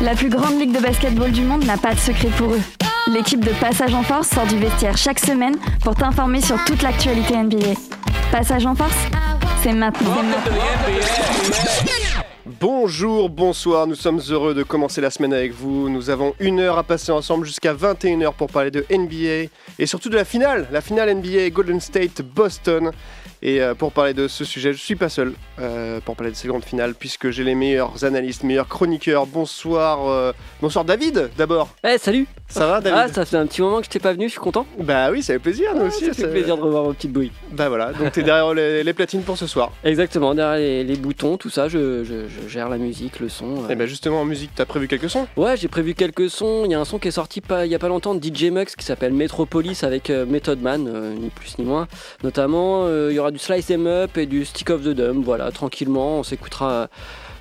La plus grande ligue de basketball du monde n'a pas de secret pour eux. L'équipe de Passage en Force sort du vestiaire chaque semaine pour t'informer sur toute l'actualité NBA. Passage en Force, c'est maintenant. Bonjour, bonsoir, nous sommes heureux de commencer la semaine avec vous. Nous avons une heure à passer ensemble jusqu'à 21h pour parler de NBA et surtout de la finale, la finale NBA Golden State Boston. Et euh, pour parler de ce sujet, je suis pas seul euh, pour parler de ces grandes finales puisque j'ai les meilleurs analystes, meilleurs chroniqueurs. Bonsoir, euh, bonsoir David d'abord. Eh salut Ça va David Ah ça fait un petit moment que je t'ai pas venu, je suis content. Bah oui, ça fait plaisir nous Ah, aussi. ça fait plaisir de revoir vos petites bouilles. Bah voilà, donc t'es derrière les, les platines pour ce soir. Exactement, derrière les, les boutons, tout ça, je, je- je gère la musique, le son. euh. Et bah justement en musique, t'as prévu quelques sons? Ouais, j'ai prévu quelques sons. Il y a un son qui est sorti pas, il y a pas longtemps de DJ Mux qui s'appelle Metropolis avec Method Man, ni plus ni moins. Notamment, il y aura du Slice Em Up et du Stick of the Dumb. Voilà, tranquillement, on s'écoutera euh,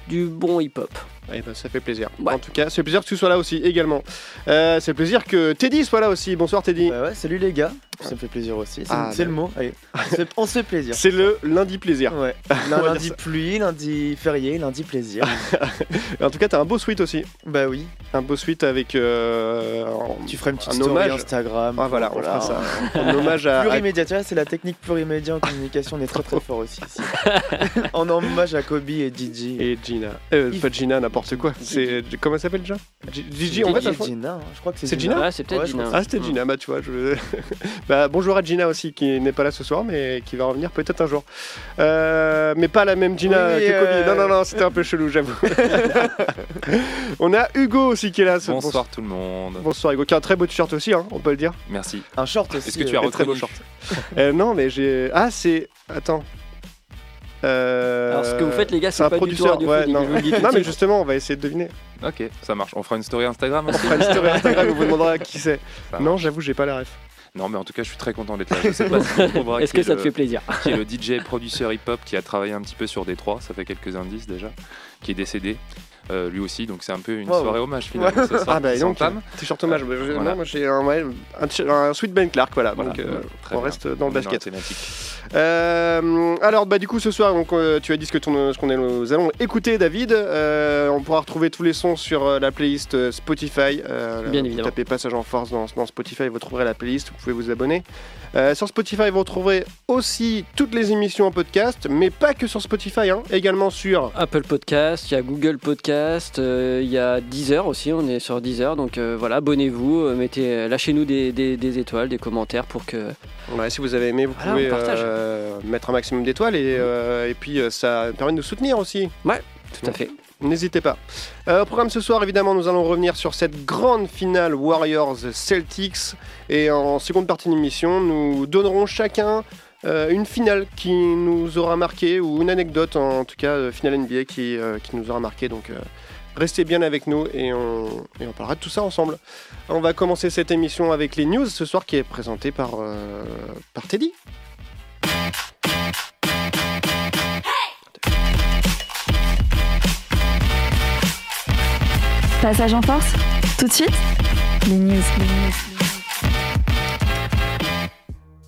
du bon hip-hop. Eh ben, ça fait plaisir. Ouais. En tout cas, c'est plaisir que tu sois là aussi également. Euh, c'est plaisir que Teddy soit là aussi. Bonsoir Teddy. Bah ouais, salut les gars, ça me fait plaisir aussi. C'est Ah, c'est bah. le mot, allez, on se fait- plaisir. C'est le lundi plaisir. Ouais. Lundi pluie, lundi férié, lundi plaisir. En tout cas, t'as un beau suite aussi. bah oui, Un beau suite avec. euh, tu feras une petite Un story hommage. Instagram. Ah, voilà, on fera ça. Un hommage à. Plurimédia, tu vois, c'est la technique plurimédia en communication, on est très très fort aussi ici. en hommage à Kobe et Gigi. Et Gina. Euh, Yves. pas Gina, n'importe quoi. C'est comment elle s'appelle déjà? Gigi. En fait, crois- Gina, hein, je crois que c'est C'est Gina. Gina Ouais, c'est peut-être Ouais, je Gina. crois Ah, c'était Gina, bah tu vois. Je... bah, bonjour à Gina aussi, qui n'est pas là ce soir, mais qui va revenir peut-être un jour. Euh, mais pas la même Gina Oui, que Kobe. euh, Non, non, non, c'était un peu chelou, j'avoue. On a Hugo aussi qui est là. ce- Bonsoir tout le monde. Bonsoir Hugo, qui a un très beau t-shirt aussi, hein, on peut le dire. Merci. Un short aussi. Est-ce que tu euh, as Et très beau short. Euh, non, mais j'ai. Ah, c'est. Attends. Euh, Alors, ce que vous faites, les gars, c'est un pas du tout producteur, ouais, radiophonique, non. je vous le dis tout de non, mais justement, on va essayer de deviner. Ok, ça marche. On fera une story Instagram On aussi fera une story Instagram, on vous demandera qui c'est. Non, j'avoue, j'ai pas la ref. Non, mais en tout cas, je suis très content d'être là. Je sais pas si on trouvera Est-ce que ça te fait plaisir Qui est le DJ producteur hip-hop qui a travaillé un petit peu sur Détroit, ça fait quelques indices déjà, qui est décédé. euh, lui aussi, donc c'est un peu une Wow. soirée hommage finalement. ce soir, Ah, bah, donc, s'entame. t-shirt hommage. Voilà. non, moi, j'ai un, ouais, un, t- un sweet Ben Clark, voilà. Voilà, donc, euh, on bien. reste dans le On basket. Euh, alors, bah, du coup, ce soir, donc, euh, tu as dit ce que ton- ce qu'on est- nous allons écouter, David. Euh, on pourra retrouver tous les sons sur la playlist Spotify. Bien vous évidemment. tapez Passage en Force dans, dans Spotify, vous trouverez la playlist. Vous pouvez vous abonner. Sur Spotify, vous retrouverez aussi toutes les émissions en podcast, mais pas que sur Spotify, hein, également sur. Apple Podcast, il y a Google Podcast, il y a Deezer aussi, on est sur Deezer, donc voilà, abonnez-vous, mettez, lâchez-nous des, des- des étoiles, des commentaires pour que... Ouais, si vous avez aimé, vous Voilà, pouvez on partage. Euh, mettre un maximum d'étoiles et, euh, et puis euh, ça permet de nous soutenir aussi. Tout à fait. N'hésitez pas. Euh, au programme ce soir, évidemment, nous allons revenir sur cette grande finale Warriors-Celtics. Et en seconde partie de l'émission, nous donnerons chacun euh, une finale qui nous aura marqué, ou une anecdote, en tout cas, finale NBA qui, euh, qui nous aura marqué. Donc, restez bien avec nous et on, et on parlera de tout ça ensemble. On va commencer cette émission avec les news ce soir qui est présentée par, par Teddy. Passage en Force, tout de suite, les news.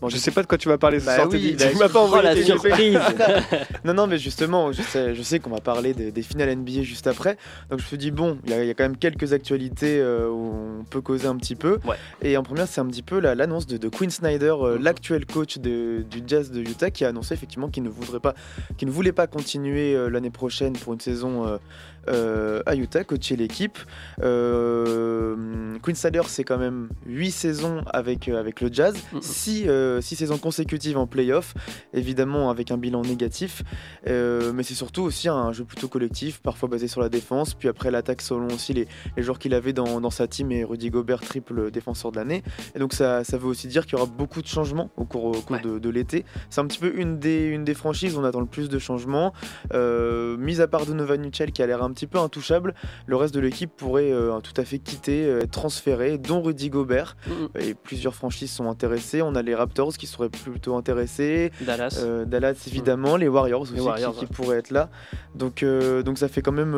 Bon, Je sais pas de quoi tu vas parler ce Bah soir, oui, Tu m'as pas Oh envoyé la tes news. surprise Non, non, mais justement, je sais, je sais qu'on va parler des, des finales NBA juste après. Donc je me suis dit, bon, il y, a- il y a quand même quelques actualités euh, où on peut causer un petit peu. Ouais. Et en première, c'est un petit peu la- l'annonce de, de Quinn Snyder, euh, l'actuel coach de- du Jazz de Utah, qui a annoncé effectivement qu'il ne, voudrait pas, qu'il ne voulait pas continuer euh, l'année prochaine pour une saison euh, euh, à Utah, coacher l'équipe. Euh, Quinn c'est quand même 8 saisons avec, euh, avec le Jazz, Mhm. 6 saisons consécutives en playoff, évidemment avec un bilan négatif. Euh, mais c'est surtout aussi un jeu plutôt collectif, parfois basé sur la défense, puis après l'attaque selon aussi les, les joueurs qu'il avait dans, dans sa team et Rudy Gobert triple défenseur de l'année. Et donc ça, ça veut aussi dire qu'il y aura beaucoup de changements au cours, au cours Ouais. de, de l'été. C'est un petit peu une des, une des franchises où on attend le plus de changements. Euh, mis à part Donovan Mitchell qui a l'air un petit peu intouchable, le reste de l'équipe pourrait euh, tout à fait quitter, euh, être transféré, dont Rudy Gobert. Mhm. Et plusieurs franchises sont intéressées. On a les Raptors qui seraient plutôt intéressés. Dallas. Euh, Dallas évidemment, les Warriors aussi Les Warriors, qui, pourraient être là. Donc, donc ça fait quand même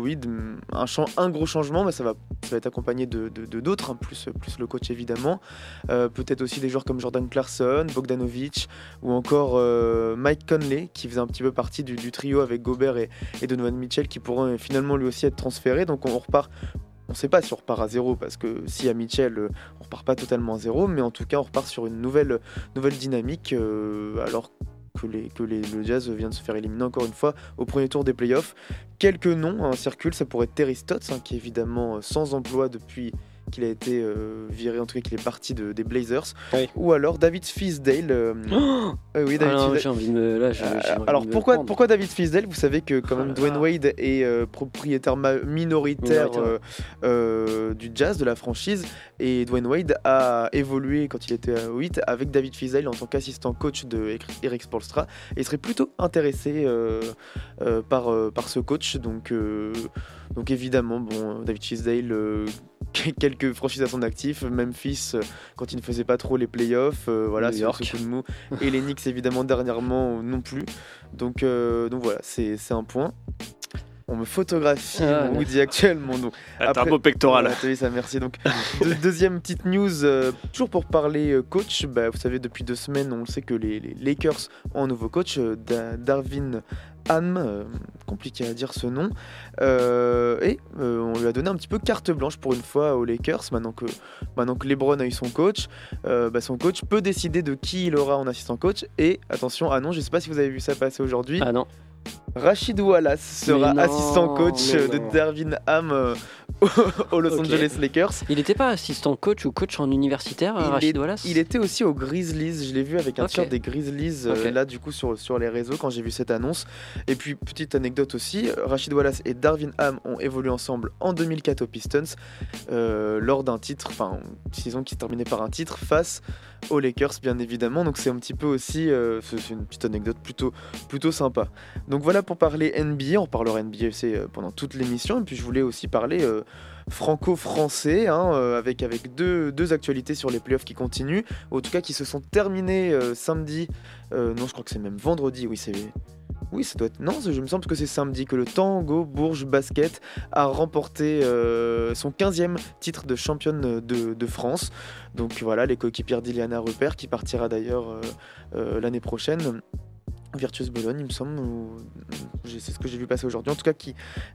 oui, un, chan- un gros changement, mais ça va va être accompagné de d'autres, hein, plus, plus le coach évidemment. Peut-être aussi des joueurs comme Jordan Clarkson, Bogdanovic ou encore Mike Conley qui faisait un petit peu partie du, trio avec Gobert et, et Donovan Mitchell qui pourront finalement lui aussi être transférés. Donc on repart on sait pas si on repart à zéro parce que si à Mitchell, euh, on repart pas totalement à zéro, mais en tout cas, on repart sur une nouvelle, nouvelle dynamique euh, alors que, les, que les, le Jazz vient de se faire éliminer encore une fois au premier tour des playoffs. Quelques noms hein, circulent, ça pourrait être Terry Stotts, hein, qui est évidemment sans emploi depuis qu'il a été euh, viré, en tout cas qu'il est parti de, des Blazers. Ou alors David Fisdale. Euh, oh euh, oui, David ah j'ai envie de me. Là, alors pourquoi, pourquoi David Fisdale Vous savez que quand même Dwayne Wade est propriétaire minoritaire, du Jazz, de la franchise, et Dwayne Wade a évolué quand il était à 8 avec David Fisdale en tant qu'assistant coach de Eric Spolstra, et serait plutôt intéressé par, par ce coach. Donc, donc évidemment, bon, David Fisdale quelques franchises à son actif. Memphis, euh, quand il ne faisait pas trop les playoffs, euh, voilà, sur ce coup de mou. Et les Knicks, évidemment, dernièrement, non plus. Donc, euh, donc voilà, c'est un point. On me photographie ah, mon Woody actuel, mon nom. Un beau pectoral. ça, merci. Donc, deuxième petite news, toujours pour parler coach. Bah, vous savez, depuis deux semaines, on sait que les, les Lakers ont un nouveau coach, Darwin Ham, euh, compliqué à dire ce nom, euh, et euh, on lui a donné un petit peu carte blanche pour une fois aux Lakers, maintenant que, maintenant que LeBron a eu son coach, bah, son coach peut décider de qui il aura en assistant coach, et attention, ah non, je sais pas si vous avez vu ça passer aujourd'hui. Ah non. Rachid Wallace sera assistant coach de Dervin Ham aux Los Angeles Lakers. Il n'était pas assistant coach ou coach en universitaire, Rachid Wallace Il était aussi aux Grizzlies. Je l'ai vu avec un t-shirt des Grizzlies euh, là du coup sur, sur les réseaux quand j'ai vu cette annonce. Et puis petite anecdote aussi, Rachid Wallace et Darvin Ham ont évolué ensemble en 2004 aux Pistons euh, lors d'un titre, enfin une saison qui se terminait par un titre face aux Lakers bien évidemment. Donc c'est un petit peu aussi, euh, c'est une petite anecdote plutôt, plutôt sympa. Donc voilà pour parler NBA, on parlera NBA pendant toute l'émission. Et puis je voulais aussi parler franco-français, hein, euh, avec, deux, deux, actualités sur les playoffs qui continuent, en tout cas qui se sont terminés euh, samedi, euh, non je crois que c'est même vendredi, oui c'est... Oui, ça doit être. Non, je me semble que c'est samedi que le Tango Bourges Basket a remporté son 15e titre de championne de, de, France. Donc voilà, les coéquipières d'Iliana Rupert qui partira d'ailleurs l'année prochaine Virtuous Bologne, il me semble, c'est ce que j'ai vu passer aujourd'hui. En tout cas,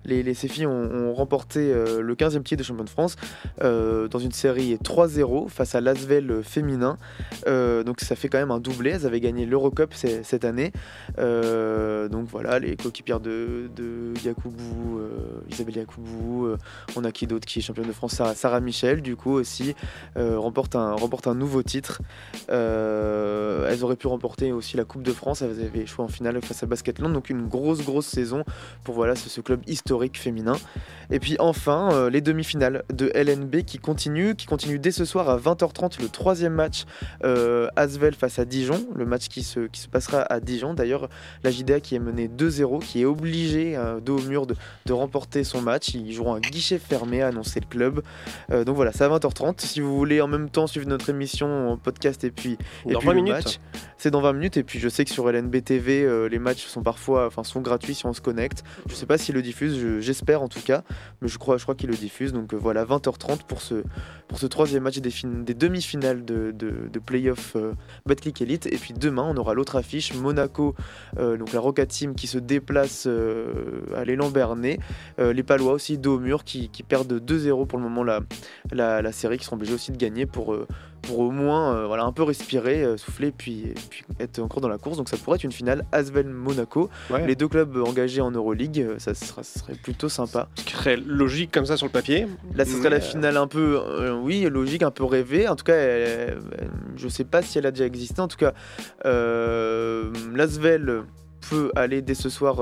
les, les ces filles ont, remporté euh, le 15e titre de champion de France euh, dans une série 3-0 face à l'Asvel féminin. Euh, donc ça fait quand même un doublé. Elles avaient gagné l'Eurocup cette année. donc voilà, les coéquipières de, de Yakoubou, Isabelle Yakoubou, on a qui d'autre qui est championne de France? Sarah, Michel, du coup aussi, remporte, un, remporte un nouveau titre. elles auraient pu remporter aussi la Coupe de France. Elles avaient choix en finale face à Basketland. Donc une grosse, grosse saison pour voilà, ce, club historique féminin. Et puis enfin, euh, les demi-finales de LNB qui continuent, qui continuent dès ce soir à 20h30, le troisième match euh, Asvel face à Dijon, le match qui se, qui se passera à Dijon. D'ailleurs, la JDA qui est menée 2-0, qui est obligée, euh, dos au mur, de, de, remporter son match. Ils joueront un guichet fermé, a annoncé le club. Euh, donc voilà, c'est à 20h30. Si vous voulez en même temps suivre notre émission en podcast et puis, et puis le match, c'est dans 20 minutes. Et puis je sais que sur LNB Euh, les matchs sont parfois, enfin, sont gratuits si on se connecte. Je sais pas s'ils le diffusent, j'espère en tout cas, mais je crois, je crois qu'ils le diffusent. Donc euh, voilà, 20h30 pour ce, pour ce troisième match des, demi-finales de, de, de playoff euh, Batclick Elite. Et puis demain, on aura l'autre affiche, Monaco, donc la Roca Team qui se déplace à l'élan Bernet. les Palois aussi, dos qui, perdent 2-0 pour le moment la, la, la, série, qui sont obligés aussi de gagner pour pour au moins euh, voilà, un peu respirer, euh, souffler, puis, puis être encore dans la course. Donc ça pourrait être une finale Asvel-Monaco. Les deux clubs engagés en Euroleague, euh, ça, serait plutôt sympa. Ce qui serait logique comme ça sur le papier. Là, ce serait la finale un peu, oui, logique, un peu rêvée. En tout cas, je sais pas si elle a déjà existé. En tout cas, l'Asvel peut aller dès ce soir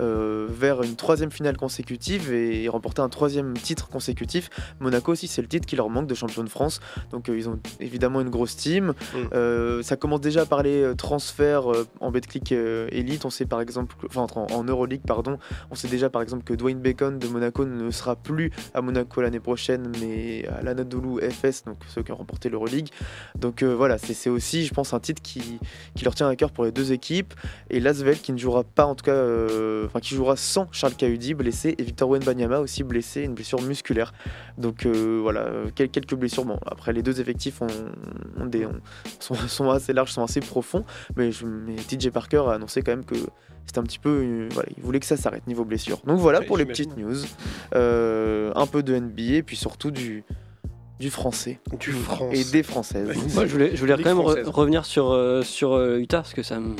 euh, vers une troisième finale consécutive et remporter un troisième titre consécutif. Monaco aussi, c'est le titre qui leur manque de champion de France. Donc euh, ils ont évidemment une grosse team. Mm. Euh, ça commence déjà à parler transfert en Betclic Elite. On sait par exemple, enfin en, Euroleague, pardon, on sait déjà par exemple que Dwayne Bacon de Monaco ne sera plus à Monaco l'année prochaine, mais à l'Anadolu FS, donc ceux qui ont remporté l'Euroleague. Donc voilà, c'est aussi, je pense, un titre qui, qui leur tient à cœur pour les deux équipes. Et Lasvel qui ne jouera pas en tout cas enfin qui jouera sans Charles Cahudi blessé et Victor Wenbanyama aussi blessé, une blessure musculaire. Donc euh, voilà, euh, quel- quelques blessures. Bon, après les deux effectifs ont, ont des, ont- sont, sont assez larges, sont assez profonds, mais, je, mais TJ Parker a annoncé quand même que c'était un petit peu, euh, voilà, il voulait que ça s'arrête niveau blessure. Donc voilà Ouais, pour les petites news, Euh, un peu de NBA, puis surtout du du français Du France. et des françaises. Ouais. Moi, je voulais, je voulais Ligue quand même re- revenir sur, euh, sur euh, Utah parce que ça me,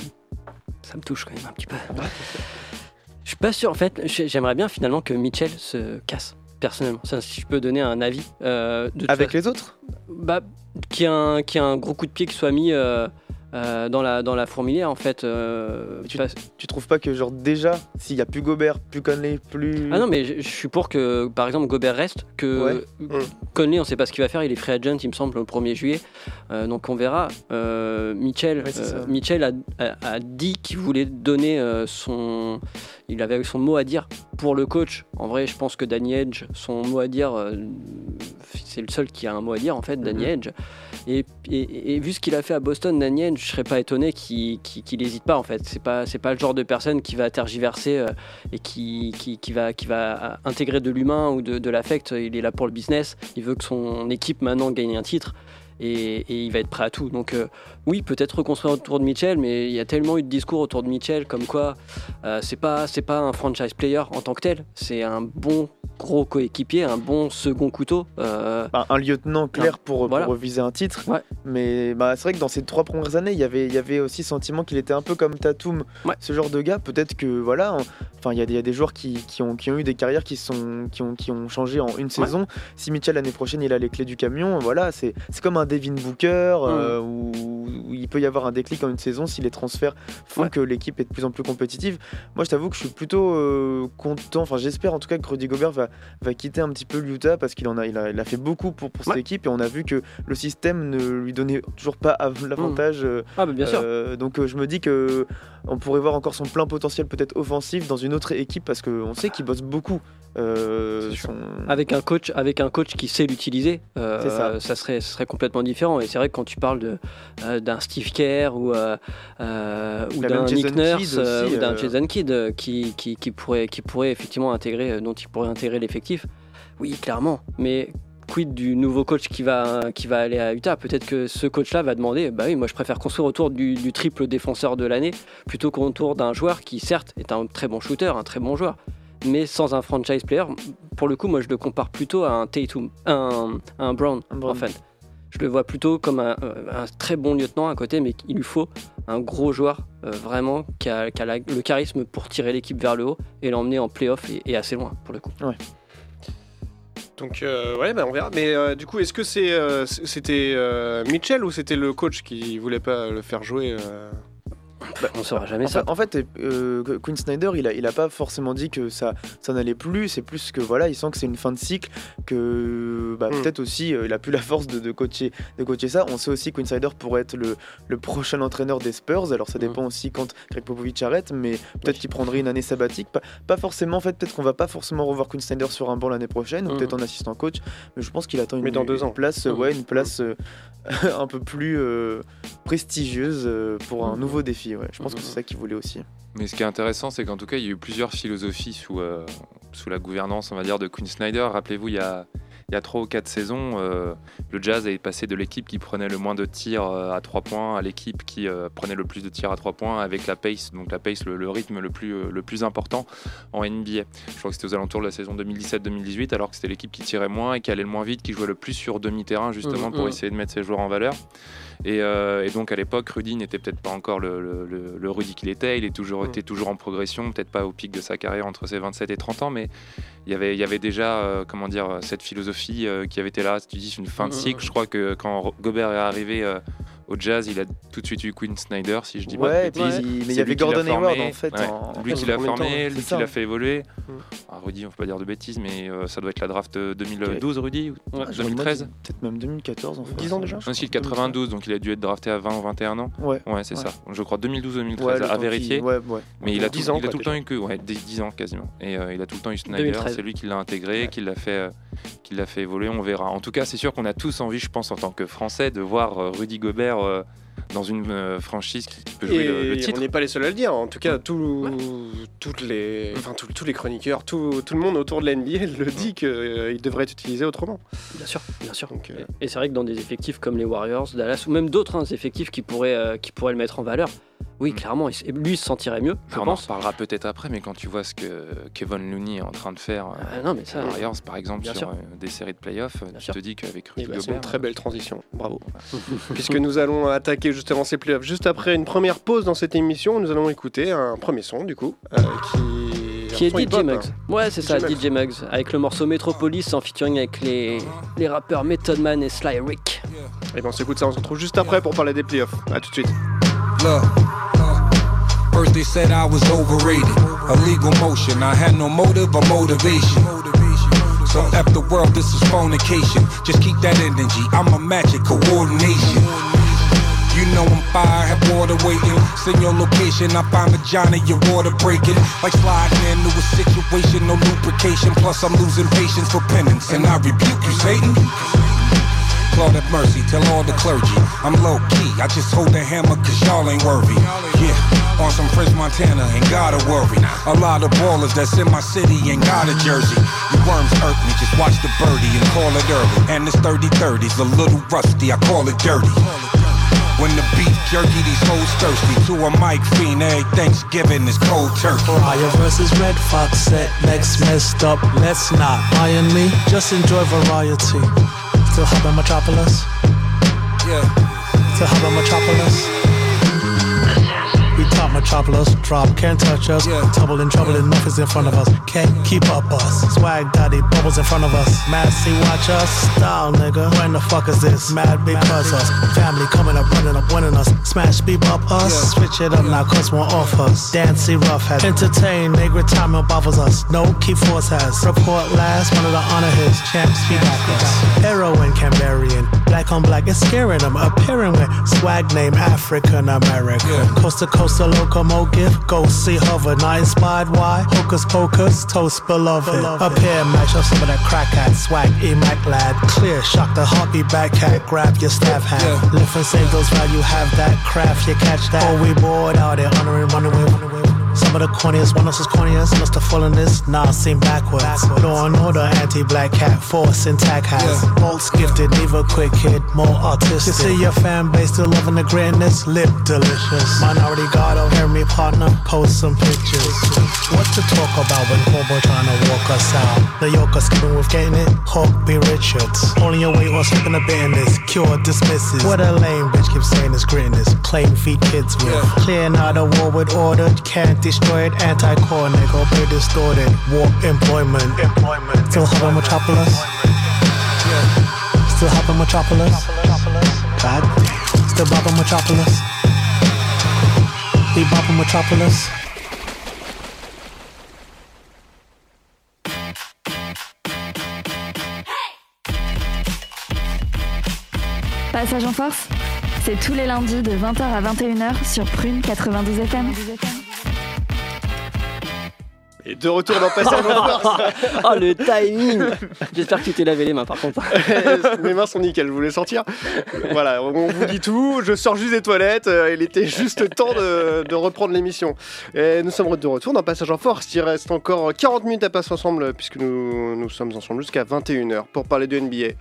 ça me touche quand même un petit peu. Je suis pas sûr, en fait, j'ai- j'aimerais bien finalement que Mitchell se casse, personnellement. Ça, si je peux donner un avis. euh, de Avec façon- les autres? Bah, qu'il y, ait un- qu'il y ait un gros coup de pied qui soit mis euh, euh, dans, la, dans la fourmilière, en fait. euh, Tu- parce- Tu trouves pas que genre déjà, s'il y a plus Gobert, plus Conley, plus... Ah non, mais je, je suis pour que, par exemple, Gobert reste, que Ouais. Mm. Conley, on sait pas ce qu'il va faire, il est free agent, il me semble, le 1er juillet, Euh, donc on verra. Mitchell, Ouais. Mitchell a, a- a dit qu'il voulait donner son... Il avait son mot à dire pour le coach. En vrai, je pense que Danny Edge, son mot à dire, c'est le seul qui a un mot à dire, en fait, Danny Mhm. Edge. Et, vu ce qu'il a fait à Boston, Edge, je serais pas étonné qu'il n'hésite pas, en fait. C'est pas, le genre de personne qui va tergiverser euh, et qui, va, intégrer de l'humain ou de, l'affect. Il est là pour le business. Il veut que son équipe maintenant gagne un titre. Et, il va être prêt à tout. Donc euh, oui, peut-être reconstruire autour de Mitchell, mais il y a tellement eu de discours autour de Mitchell comme quoi euh, c'est c'est pas un franchise player en tant que tel. C'est un bon gros coéquipier, un bon second couteau. Euh, Enfin, un lieutenant clair pour, Voilà. pour viser un titre. Ouais. Mais bah, c'est vrai que dans ces trois premières années, il y avait, il y avait aussi sentiment qu'il était un peu comme Tatum, Ouais. ce genre de gars. Peut-être que voilà, en- enfin il y, a des- il y a des joueurs qui, qui ont, qui ont eu des carrières qui, sont, qui, ont, qui ont changé en une saison. Si Mitchell l'année prochaine il a les clés du camion, voilà, c'est comme un Devin Booker Mm. euh, où, où il peut y avoir un déclic en une saison si les transferts font que l'équipe est de plus en plus compétitive. Moi je t'avoue que je suis plutôt euh, content, enfin j'espère en tout cas que Rudy Gobert va, va quitter un petit peu l'Utah parce qu'il en a, il a, il a fait beaucoup pour, pour cette équipe et on a vu que le système ne lui donnait toujours pas av- l'avantage. euh, Ah bah bien sûr. euh, donc euh, je me dis que on pourrait voir encore son plein potentiel peut-être offensif dans une autre équipe parce qu'on sait qu'il bosse beaucoup. euh, son- Avec un coach, avec un coach qui sait l'utiliser, euh, ça. ça serait, ce serait complètement différent. Et c'est vrai que quand tu parles de, euh, d'un Steve Kerr ou, euh, euh, ou d'un Nick Nurse Kidd euh, aussi, ou d'un euh. Jason Kidd euh, qui, qui, qui pourrait, qui pourrait effectivement intégrer, euh, dont il pourrait intégrer l'effectif, oui, clairement. Mais quid du nouveau coach qui va, qui va aller à Utah? Peut-être que ce coach-là va demander, bah oui, moi je préfère construire autour du, du triple défenseur de l'année plutôt qu'autour d'un joueur qui certes est un très bon shooter, un très bon joueur, mais sans un franchise player. Pour le coup, moi je le compare plutôt à un Tatum, un, un Brown, Un Brown. en fait. Je le vois plutôt comme un, euh, un très bon lieutenant à côté, mais il lui faut un gros joueur euh, vraiment qui a, qui a la- le charisme pour tirer l'équipe vers le haut et l'emmener en playoff et, et assez loin pour le coup. Donc euh, ouais, bah, on verra. Mais euh, du coup, est-ce que c'est euh, c'était euh, Mitchell ou c'était le coach qui voulait pas le faire jouer euh On saura jamais En ça. fait, en fait, euh, Quinn Snyder, il a, il a pas forcément dit que ça, ça n'allait plus. C'est plus que voilà, il sent que c'est une fin de cycle, que bah, Mm. peut-être aussi euh, il a plus la force de, de coacher, de coacher ça. On sait aussi que Quinn Snyder pourrait être le, le prochain entraîneur des Spurs. Alors ça Mm. dépend aussi quand Greg Popovich arrête, mais peut-être qu'il prendrait une année sabbatique. Pas, pas forcément, en fait, peut-être qu'on va pas forcément revoir Quinn Snyder sur un banc l'année prochaine, ou Mm. peut-être en assistant coach. Mais je pense qu'il attend une, Mais dans deux une ans. place, ouais, une place euh, un peu plus euh, prestigieuse pour un nouveau défi. Ouais. Je pense que c'est ça qu'il voulait aussi. Mais ce qui est intéressant, c'est qu'en tout cas, il y a eu plusieurs philosophies sous, euh, sous la gouvernance, on va dire, de Quinn Snyder. Rappelez-vous, il y a, il y a trois ou quatre saisons, euh, le Jazz est passé de l'équipe qui prenait le moins de tirs euh, à trois points à l'équipe qui euh, prenait le plus de tirs à trois points avec la pace, donc la pace, le, le rythme le plus, euh, le plus important en NBA. Je crois que c'était aux alentours de la saison 2017-2018, alors que c'était l'équipe qui tirait moins et qui allait le moins vite, qui jouait le plus sur demi-terrain, justement, Mhm, pour mhm. essayer de mettre ses joueurs en valeur. Et, euh, et donc à l'époque, Rudy n'était peut-être pas encore le, le- Rudy qu'il était. Il est toujours, Mm. était toujours en progression, peut-être pas au pic de sa carrière entre ses 27 et 30 ans, mais il y avait, il y avait déjà euh, comment dire, cette philosophie euh, qui avait été là. Tu dis une fin de Mm, cycle. mm. Je crois que quand Gobert est arrivé au Jazz, il a tout de suite eu Quinn Snyder, si je dis pas de Ouais, et puis, bêtises. mais il y avait Gordon. Hayward en fait. Ouais. en- Lui qui l'a de formé, c'est lui qui l'a fait évoluer. Mm. Ah, Rudy, on peut pas dire de bêtises, mais euh, ça doit être la draft euh, 2012, Rudy ou Ouais. Ah, j'aurais 2013 dit Peut-être même 2014 en fait. 10 ans déjà Non, si, 92, donc il a dû être drafté à 20 ou 21 ans. Ouais. Ouais, c'est Ouais. ça. Je crois 2012-2013, Ouais, le à vérifier. qu'il- Ouais, ouais. Mais il a, 10 tout, ans, il a quoi, tout le temps eu que ouais, 10, 10 ans quasiment. Et euh, il a tout le temps eu Snyder. 2013. C'est lui qui l'a intégré, qui l'a fait, euh, qui l'a fait évoluer. On verra. En tout cas, c'est sûr qu'on a tous envie, je pense, en tant que Français, de voir euh, Rudy Gobert euh, dans une euh, franchise qui, qui peut jouer Et le, le titre. on n'est pas les seuls à le dire. En tout cas, tout- toutes les, enfin, tous, tous les chroniqueurs, tout, tout le monde autour de la NBA le dit qu'il devrait être utilisé autrement. Bien sûr, bien sûr. Donc, euh, Et c'est vrai que dans des effectifs comme les Warriors, Dallas ou même d'autres hein, effectifs qui pourraient, euh, qui pourraient le mettre en valeur, oui, Mm. clairement, il- lui il se sentirait mieux, je on en reparlera peut-être après, mais quand tu vois ce que Kevin Looney est en train de faire euh, Ah, non, mais ça, par exemple, Bien sur sûr. euh, des séries de playoffs, Bien tu sûr. te dis qu'avec eh Rudy c'est une très belle transition. Bravo. Puisque nous allons attaquer justement ces playoffs juste après une première pause dans cette émission, nous allons écouter un premier son du coup euh, qui, qui est DJ Muggs. hein. Ouais, c'est ça, DJ Muggs. Avec le morceau Metropolis en featuring avec les, les rappeurs Method Man et Sly Rick. Et ben on s'écoute ça, on se retrouve juste après pour parler des playoffs. A tout de suite. Look. Uh, first they said I was overrated. A legal motion. I had no motive or motivation. So F the world, this is fornication. Just keep that energy. I'm a magic coordination. You know I'm fire, have water waiting. Send your location, I find vagina, your water breaking. Like sliding into a situation, no lubrication. Plus I'm losing patience for penance, and I rebuke you, Satan. Lord have mercy, tell all the clergy. I'm low key, I just hold the hammer cause y'all ain't worthy. Yeah, on some French Montana, ain't gotta worry. A lot of ballers that's in my city ain't got a jersey. You worms irk me, just watch the birdie and call it early. And it's 30 30's a little rusty, I call it dirty. When the beef jerky, these hoes thirsty. To a mic fiend, every Thanksgiving is cold turkey. Fire versus Red Fox set next messed up. Let's not iron me, just enjoy variety. Still hop in Metropolis, Yeah. still hop in Metropolis. Metropolis, drop, can't touch us. Yeah. Trouble in trouble, enough is in front of us. Can't keep up us. Swag daddy, bubbles in front of us. Massy, watch us. Style, nigga. When the fuck is this? Mad because us. Family coming up, running up, winning us. Smash, beep up us. Yeah. Switch it up now, cause one off us. Dancy, rough has. Entertain, nigga, retirement bothers us. No key force has. Report last, one of the honor his. Champs, speak back us. Heroin, Cambarian. Black on black, it's scaring them. Appearing with swag name African American. Yeah. Coast to coast, a locomotive. Go see hover, not inspired. Why? Hocus pocus, toast beloved. Up here, match up some of that crack hat. Swag, E-Mac lad. Clear, shock the heartbeat back hat. Grab your staff hat. Yeah. Lift and save those while you have that craft, you catch that. Oh, we bored out there, honoring, running away, running away. Some of the corniest, one of us is corniest, must have fallen this, nah, seem backwards. Law and order, anti-black cat, force intact has. Yeah. Bolts gifted, neither quick hit, more artistic. You see your fan base still loving the greatness, lip delicious. Minority guard, oh, hear me partner, post some pictures. What to talk about when Corbo trying to walk us out? The Yoker skipping with getting it, Hawk B. Richards. Only your weight or slipping a bit in this, cure dismisses. What a lame bitch keeps saying is greatness, claim feed kids with. Yeah. Clear now the war with order, can't destroy it, anti-core nigga, be distorted. War employment, employment. Still hop in Metropolis, still hop in Metropolis? God, still bop in Metropolis? We bop in Metropolis? Passage en force, c'est tous les lundis de 20h à 21h sur Prune 92 FM. Et de retour dans Passage en force. Oh le timing J'espère que tu t'es lavé les mains par contre. Mes mains sont nickel, je voulais sortir? Voilà, on vous dit tout. Je sors juste des toilettes. euh, Il était juste temps de, de reprendre l'émission. Et nous sommes de retour dans Passage en Force. Il reste encore 40 minutes à passer ensemble puisque nous, nous sommes ensemble jusqu'à 21h pour parler de NBA.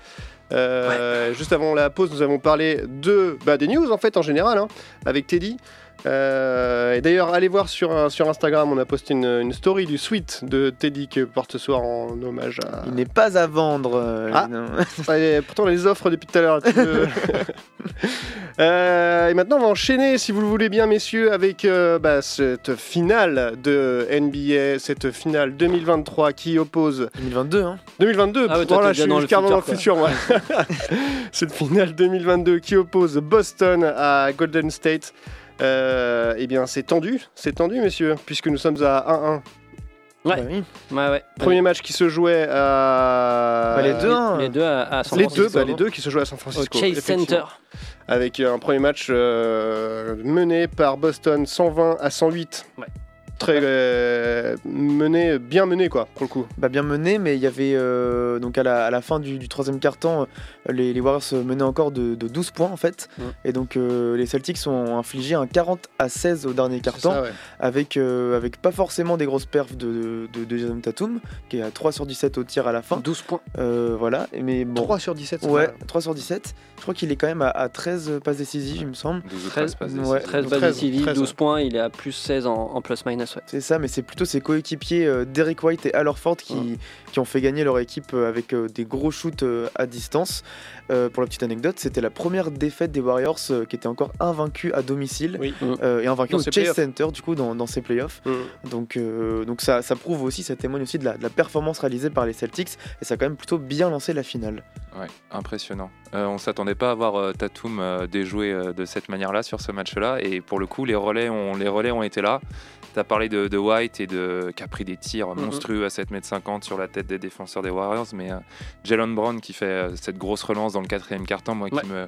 Euh, Juste avant la pause, nous avons parlé de bah, des news en fait en général hein, avec Teddy. Euh, et d'ailleurs, allez voir sur, un- sur Instagram, on a posté une, une story du suite de Teddy que porte ce soir en hommage à, Il n'est pas à vendre. euh, Ah. non. Pourtant, on les offre depuis tout à l'heure. Euh, et maintenant, on va enchaîner, si vous le voulez bien, messieurs, avec euh, bah, cette finale de NBA, cette finale 2023 qui oppose 2022, hein. 2022. Ah ouais, toi, voilà, t'es je suis dans le carrément futur, dans le futur. moi. cette finale 2022 qui oppose Boston à Golden State. Euh, eh bien, c'est tendu, c'est tendu, messieurs, puisque nous sommes à 1-1. Ouais. Bah oui. Ouais, ouais. Premier match qui se jouait à. Bah, les deux, hein. Les deux à, à San Les Francisco. deux, bah, les deux qui se jouaient à San Au Francisco. Chase. Center. avec un premier match euh, mené par Boston 120 à 108. Ouais. Très euh, mené, bien mené quoi, pour le coup. Bah, bien mené, mais il y avait euh, donc à la, à la fin du, du troisième quart-temps, euh, les, les Warriors menaient encore de, de 12 points en fait. Ouais. Et donc euh, les Celtics ont infligé un 40 à 16 au dernier ouais. avec, euh, avec pas forcément des grosses perfs de, de, de Jason Tatum, qui est à 3 sur 17 au tir à la fin. 12 points. Euh, voilà, mais bon. 3 sur 17, c'est Ouais, pas mal. 3 sur 17. Je crois qu'il est quand même à, à 13 passes décisives, il me semble. 12 ou 13, 13 passes ouais. décisives. 13 balles 13, décisives, 13, 12 ouais. points, il est à plus 16 en, en Ouais. C'est ça, mais c'est plutôt ses coéquipiers euh, Derek White et Al Horford qui, qui ont fait gagner leur équipe euh, avec euh, des gros shoots euh, à distance. Euh, pour la petite anecdote, c'était la première défaite des Warriors euh, qui étaient encore invaincus à domicile Oui. euh, et invaincus Dans au ses Chase. Center du coup dans, dans ces playoffs. Mm. Donc, euh, donc ça, ça prouve aussi, ça témoigne aussi de la, de la performance réalisée par les Celtics et ça a quand même plutôt bien lancé la finale. Ouais, impressionnant. Euh, on s'attendait pas à voir euh, Tatum euh, déjouer euh, de cette manière-là sur ce match-là, et pour le coup, les relais ont, les relais ont été là. Parlé de, de White et de qui a pris des tirs Mhm. monstrueux à 7m50 sur la tête des défenseurs des Warriors, mais euh, Jalen Brown qui fait euh, cette grosse relance dans le quatrième quart-temps, moi Ouais. qui me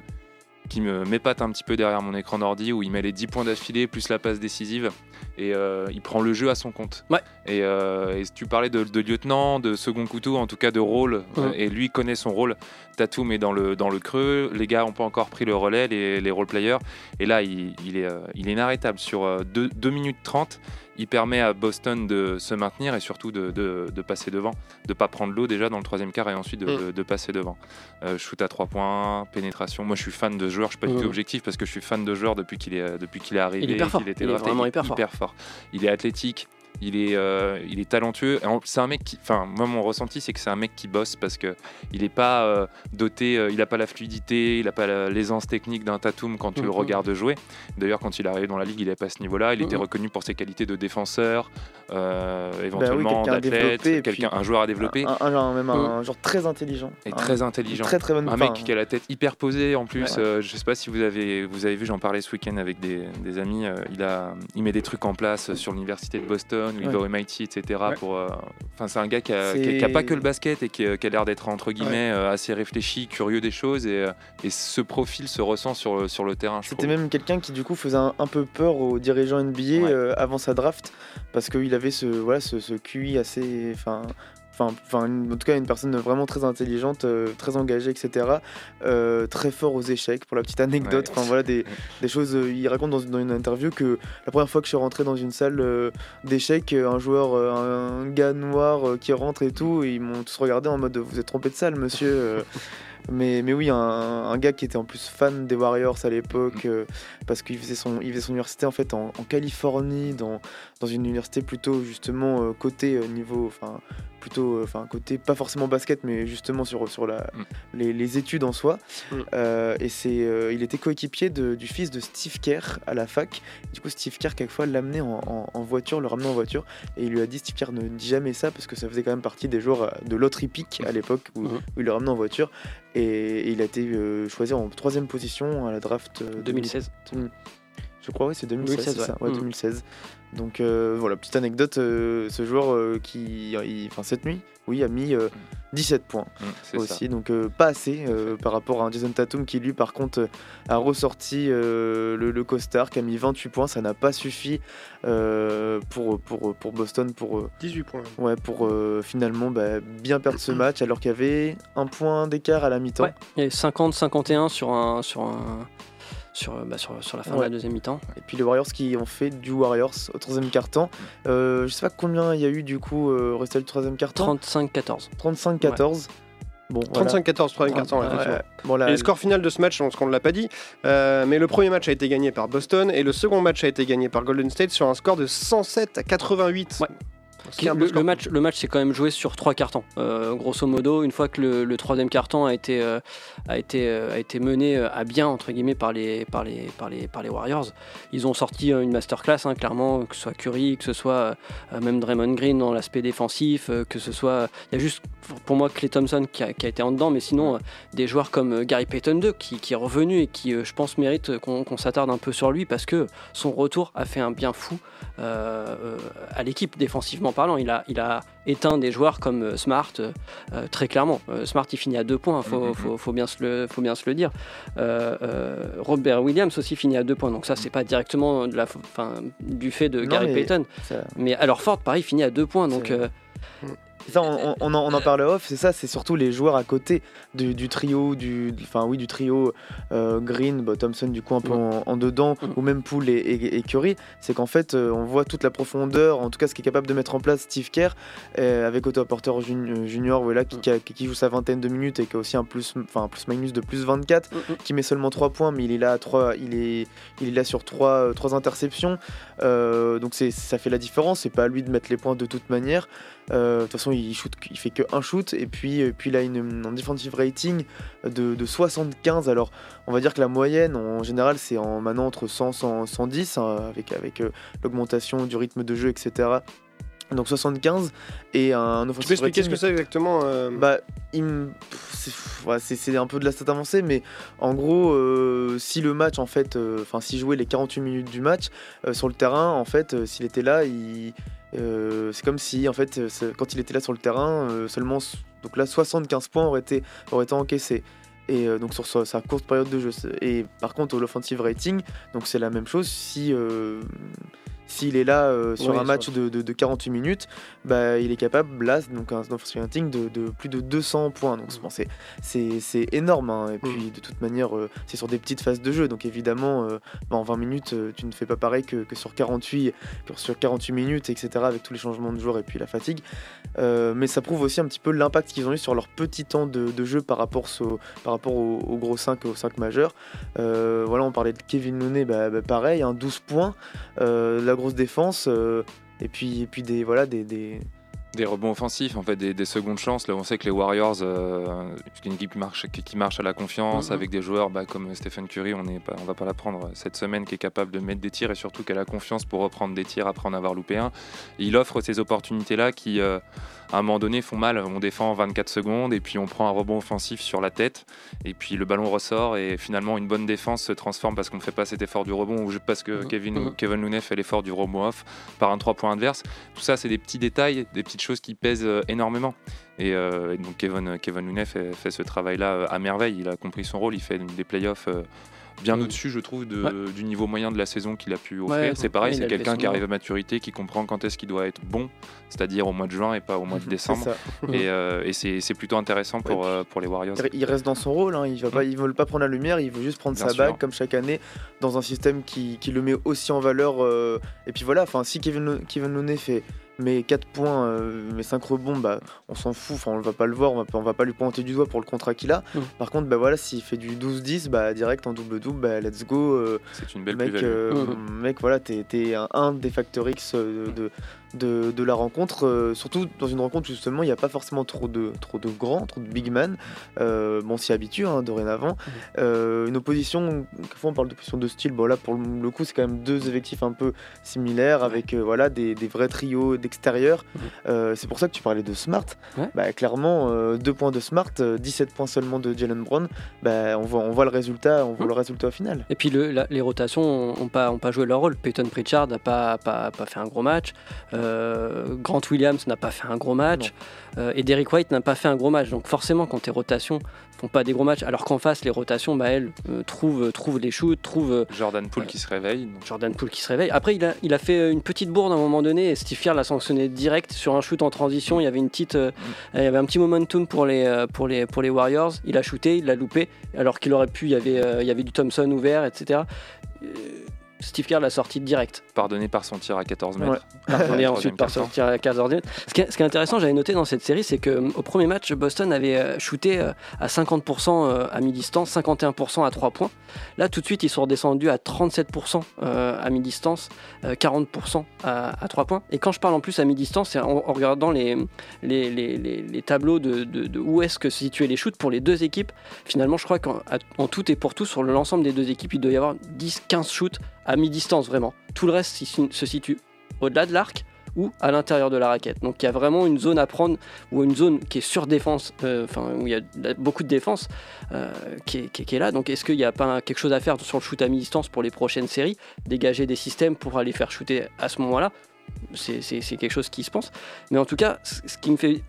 qui me m'épate un petit peu derrière mon écran d'ordi où il met les 10 points d'affilée plus la passe décisive et euh, il prend le jeu à son compte. Ouais. Et, euh, et tu parlais de, de lieutenant, de second couteau, en tout cas de rôle, euh, et lui connaît son rôle. Tatum est dans le, dans le creux, les gars n'ont pas encore pris le relais, les, les role-players, et là il, il est, il est inarrêtable. Sur 2 minutes 30, il permet à Boston de se maintenir et surtout de, de- de passer devant, de pas prendre l'eau déjà dans le troisième quart et ensuite de, Mm. de- passer devant. Euh, shoot à 3 points, pénétration. Moi je suis fan de joueur, je suis pas du Mm. tout objectif parce que je suis fan de joueur depuis qu'il est, depuis qu'il est arrivé, Il est fort. était Il est drafté, vraiment hyper fort. fort. Il est athlétique. Il est, euh, il est talentueux. C'est un mec qui, enfin, moi mon ressenti c'est que c'est un mec qui bosse parce que il est pas euh, doté, euh, il a pas la fluidité, il a pas la- l'aisance technique d'un Tatum quand tu le Mhm. regardes jouer. D'ailleurs, quand il est arrivé dans la ligue, il n'est pas à ce niveau-là. Il était Mhm. reconnu pour ses qualités de défenseur, euh, éventuellement à d'athlète, quelqu'un, un joueur à développer Un, un- un- même un, genre très intelligent. et très intelligent. Très très bonne Un mec qui a la tête hyper posée en plus. Ouais. euh, je sais pas si vous avez, vous avez vu, j'en parlais ce week-end avec des, des amis. il, a, il met des trucs en place sur l'université de Boston, il va au MIT, etc. Ouais. Pour, euh, enfin, c'est un gars qui a, C'est- qui a- qui a pas que le basket et qui, a- qui a l'air d'être entre guillemets euh, assez réfléchi, curieux des choses. Et, euh, et ce profil se ressent sur, le- sur le terrain. C'était même quelqu'un qui du coup faisait un, un peu peur aux dirigeants NBA Ouais. euh, avant sa draft parce qu'il avait ce voilà ce, ce QI assez enfin enfin en tout cas une personne vraiment très intelligente euh, très engagée etc euh, très fort aux échecs pour la petite anecdote Ouais. enfin voilà des, des choses euh, il raconte dans, une- dans une interview que la première fois que je suis rentré dans une salle d'échecs un joueur un, un gars noir qui rentre et tout et ils m'ont tous regardé en mode vous êtes trompé de salle monsieur mais, mais oui, un, un gars qui était en plus fan des Warriors à l'époque, euh, parce qu'il faisait, son, il faisait son université en fait en, en Californie, dans, dans une université plutôt justement euh, côté niveau, enfin plutôt, euh, enfin côté pas forcément basket, mais justement sur, sur la, Mm. les, les études en soi. Mm. Et c'est, il était coéquipier du fils de Steve Kerr à la fac. Du coup, Steve Kerr quelquefois l'amenait en, en- en voiture, le ramenait en voiture, et il lui a dit Steve Kerr ne dis jamais ça parce que ça faisait quand même partie des joueurs de l'autre hippique à l'époque où, où il le ramenait en voiture. Et, et il a été euh, choisi en troisième position à la draft euh, 2016. Je crois, oui, c'est 2016, 2016, c'est ça, ouais. ouais, Mm. 2016. Donc euh, voilà, petite anecdote, euh, ce joueur euh, qui, enfin cette nuit, oui, a mis euh, 17 points Mm, ça. aussi, donc euh, pas assez euh, par rapport à un Jason Tatum qui lui par contre a ressorti euh, le, le costard, qui a mis 28 points, ça n'a pas suffi euh, pour, pour, pour Boston pour, euh, 18 points. ouais, pour euh, finalement bah, bien perdre ce match alors qu'il y avait un point d'écart à la mi-temps. Ouais. Il y a 50-51 sur un sur un sur, euh, bah, sur, sur la fin de la deuxième mi-temps. Et puis les Warriors qui ont fait du Warriors au troisième quart-temps. Euh, je sais pas combien il y a eu du coup euh, au resté du troisième quart-temps. 35-14. 35-14. Bon, voilà. 35-14, troisième quart-temps, ouais, Ouais, effectivement. bon, là, Et le score final de ce match, on- ce qu'on ne l'a pas dit, euh, mais le premier match a été gagné par Boston et le second match a été gagné par Golden State sur un score de 107 à 88. Ouais. Le, match, le match s'est quand même joué sur trois cartons. Euh, grosso modo, une fois que le, le troisième carton a été, euh, a été, euh, a été mené euh, à bien entre guillemets par les, par les, par les, par les Warriors, ils ont sorti une masterclass hein, clairement, que ce soit Curry, que ce soit même Draymond Green dans l'aspect défensif, que ce soit, il y a juste pour moi Clay Thompson qui a, qui a été en dedans, mais sinon des joueurs comme Gary Payton 2 qui, qui est revenu et qui, je pense, mérite qu'on s'attarde un peu sur lui parce que son retour a fait un bien fou à l'équipe défensivement parlant. Il a, il a éteint des joueurs comme euh, Smart, euh, euh, très clairement. Euh, Smart, il finit à deux points, il faut, faut, faut bien se le, faut bien se le dire. Euh, Robert Williams aussi finit à deux points, donc ça, c'est pas directement de la, du fait de Non, Gary mais Payton. Ça- Mais alors Ford, pareil, finit à deux points, donc ça, on, en, on en parlait off, c'est ça, c'est surtout les joueurs à côté du, du trio, du, enfin oui, du trio euh, Green, bah, Thompson du coup un peu en, en dedans, Mm. ou même Poole et, et- et Curry, c'est qu'en fait euh, on voit toute la profondeur, en tout cas ce qui est capable de mettre en place Steve Kerr euh, avec Otto Porter Jun- Junior, voilà, qui, qui a- qui joue sa vingtaine de minutes et qui a aussi un plus, enfin un plus minus de plus 24, Mm, mm. qui met seulement 3 points, mais il est là, à trois, il est, il est là sur 3, trois interceptions, donc c'est, ça fait la différence, c'est pas à lui de mettre les points de toute manière. Euh, De toute façon, il, shoot, il fait que un shoot et puis, euh, puis il a une, un defensive rating de, de 75. Alors, on va dire que la moyenne en général, c'est en, maintenant entre 100 100, 110 hein, avec, avec euh, l'augmentation du rythme de jeu, etc. Donc 75 et un Tu peux offensive expliquer ce rating. que c'est exactement euh, Bah, c'est un peu de la stat avancée, mais en gros, euh, si le match, en fait, euh, enfin, s'il jouait les 48 minutes du match sur le terrain, en fait, s'il était là, il, euh, c'est comme si, en fait, euh, quand il était là sur le terrain, euh, seulement, donc là, 75 points auraient été, auraient été encaissés. Et donc sur sa, courte période de jeu. Et par contre, l'offensive rating, donc c'est la même chose. Si s'il est là euh, sur Oui, un match de, de- de 48 minutes, bah, il est capable, là, donc un offensive rating de, de plus de 200 points. Donc c'est- c'est c'est énorme. hein. Et puis de toute manière, euh, c'est sur des petites phases de jeu. Donc évidemment, euh, bah, en 20 minutes, tu ne fais pas pareil que, que sur 48, que sur 48 minutes, etc. Avec tous les changements de joueurs et puis la fatigue. Mais ça prouve aussi un petit peu l'impact qu'ils ont eu sur leur petit temps de, de jeu par rapport, au, par rapport aux, aux gros 5 et aux 5 majeurs. Voilà, on parlait de Kevin Looney, bah, bah, pareil, hein, 12 points, la grosse défense, euh, et puis, et puis des, voilà, des, des- Des rebonds offensifs, en fait, des, des secondes chances. Là, on sait que les Warriors, euh, c'est une équipe qui marche, qui, qui marche à la confiance, Mhm. avec des joueurs bah, comme Stephen Curry, on ne on va pas l'apprendre cette semaine, qui est capable de mettre des tirs et surtout qui a la confiance pour reprendre des tirs après en avoir loupé un. Et il offre ces opportunités-là qui, euh, à un moment donné, font mal. On défend 24 secondes et puis on prend un rebond offensif sur la tête et puis le ballon ressort et finalement une bonne défense se transforme parce qu'on ne fait pas cet effort du rebond ou parce que Mhm. Kevin, Mhm. Kevin Looney fait l'effort du rebond off par un 3 points adverse. Tout ça, c'est des petits détails, des petites choses qui pèsent euh, énormément. Et, euh, et donc Kevin, Kevin Looney fait, fait ce travail-là euh, à merveille. Il a compris son rôle, il fait des playoffs euh, bien Mm. au-dessus, je trouve, de- Ouais. du niveau moyen de la saison qu'il a pu offrir. Ouais, c'est pareil, c'est quelqu'un qui arrive à maturité, qui comprend quand est-ce qu'il doit être bon, c'est-à-dire au mois de juin et pas au mois de décembre. Et, euh, et c'est plutôt intéressant pour, euh, pour les Warriors. Il reste dans son rôle, hein, il ne il veut pas prendre la lumière, il veut juste prendre Bien sa bague comme chaque année dans un système qui, qui le met aussi en valeur. euh, et puis voilà, enfin si Kevin, Kevin Looney fait mais 4 points, euh, mais 5 rebonds, bah, on s'en fout, enfin, on va pas le voir, on va, pas- on va pas lui pointer du doigt pour le contrat qu'il a. Mm. Par contre, bah, voilà, s'il fait du 12-10, bah, direct en double-double, bah, let's go. euh, C'est une belle mec, euh, Mhm. mec, voilà, t'es t'es un, un des facteurs X euh, de, de, de la rencontre. euh, surtout dans une rencontre où justement il n'y a pas forcément trop de, trop de grands, trop de big man. Euh, bon, on s'y habitue hein, dorénavant. Euh, une opposition, quelquefois on parle d'opposition de style. Bon, là pour le coup, c'est quand même deux effectifs un peu similaires avec voilà, des, des vrais trios d'extérieur. Euh, c'est pour ça que tu parlais de Smart. Bah, clairement, deux points de Smart, euh, 17 points seulement de Jalen Brown. Bah, on, voit, on voit le résultat, on voit Mhm. le résultat au final. Et puis le- la- les rotations n'ont pas, ont pas joué leur rôle. Peyton Pritchard n'a pas, pas, pas fait un gros match. Euh, Grant Williams n'a pas fait un gros match. Euh, et Derrick White n'a pas fait un gros match. Donc forcément, quand tes rotations font pas des gros matchs, alors qu'en face, les rotations, bah, elles euh, trouvent, trouvent les shoots, trouvent Jordan Poole qui se réveille. donc Jordan Poole qui se réveille. Après, il a, il a fait une petite bourde à un moment donné et Steve Kerr l'a sanctionné direct sur un shoot en transition. Il y avait une petite, il y avait un petit momentum pour les, pour les, pour les Warriors. Il a shooté, il l'a loupé, alors qu'il aurait pu. Il y avait, il y avait du Thompson ouvert, etc. Euh, Steve Kerr l'a sorti direct. pardonné par son tir à 14 mètres. Ouais. Troisième ensuite par quart-temps. sortir à 15 h Ce qui est, ce qui est intéressant, j'avais noté dans cette série, c'est qu'au premier match, Boston avait euh, shooté euh, à 50% euh, à mi-distance, 51% à 3 points. Là, tout de suite, ils sont redescendus à 37% euh, à mi-distance, euh, 40% à, à 3 points. Et quand je parle en plus à mi-distance, c'est en, en regardant les, les, les- les- les tableaux de, de- de où est-ce que se situaient les shoots pour les deux équipes. Finalement, je crois qu'en tout et pour tout, sur l'ensemble des deux équipes, il doit y avoir 10-15 shoots à mi-distance, vraiment. Tout le reste se situe au-delà de l'arc ou à l'intérieur de la raquette. Donc il y a vraiment une zone à prendre ou une zone qui est sur défense, euh, enfin où il y a beaucoup de défense euh, qui, est, qui est- là. Donc est-ce qu'il n'y a pas quelque chose à faire sur le shoot à mi-distance pour les prochaines séries? Dégager des systèmes pour aller faire shooter à ce moment-là? C'est quelque chose qui se pense. Mais en tout cas, ce qui me fait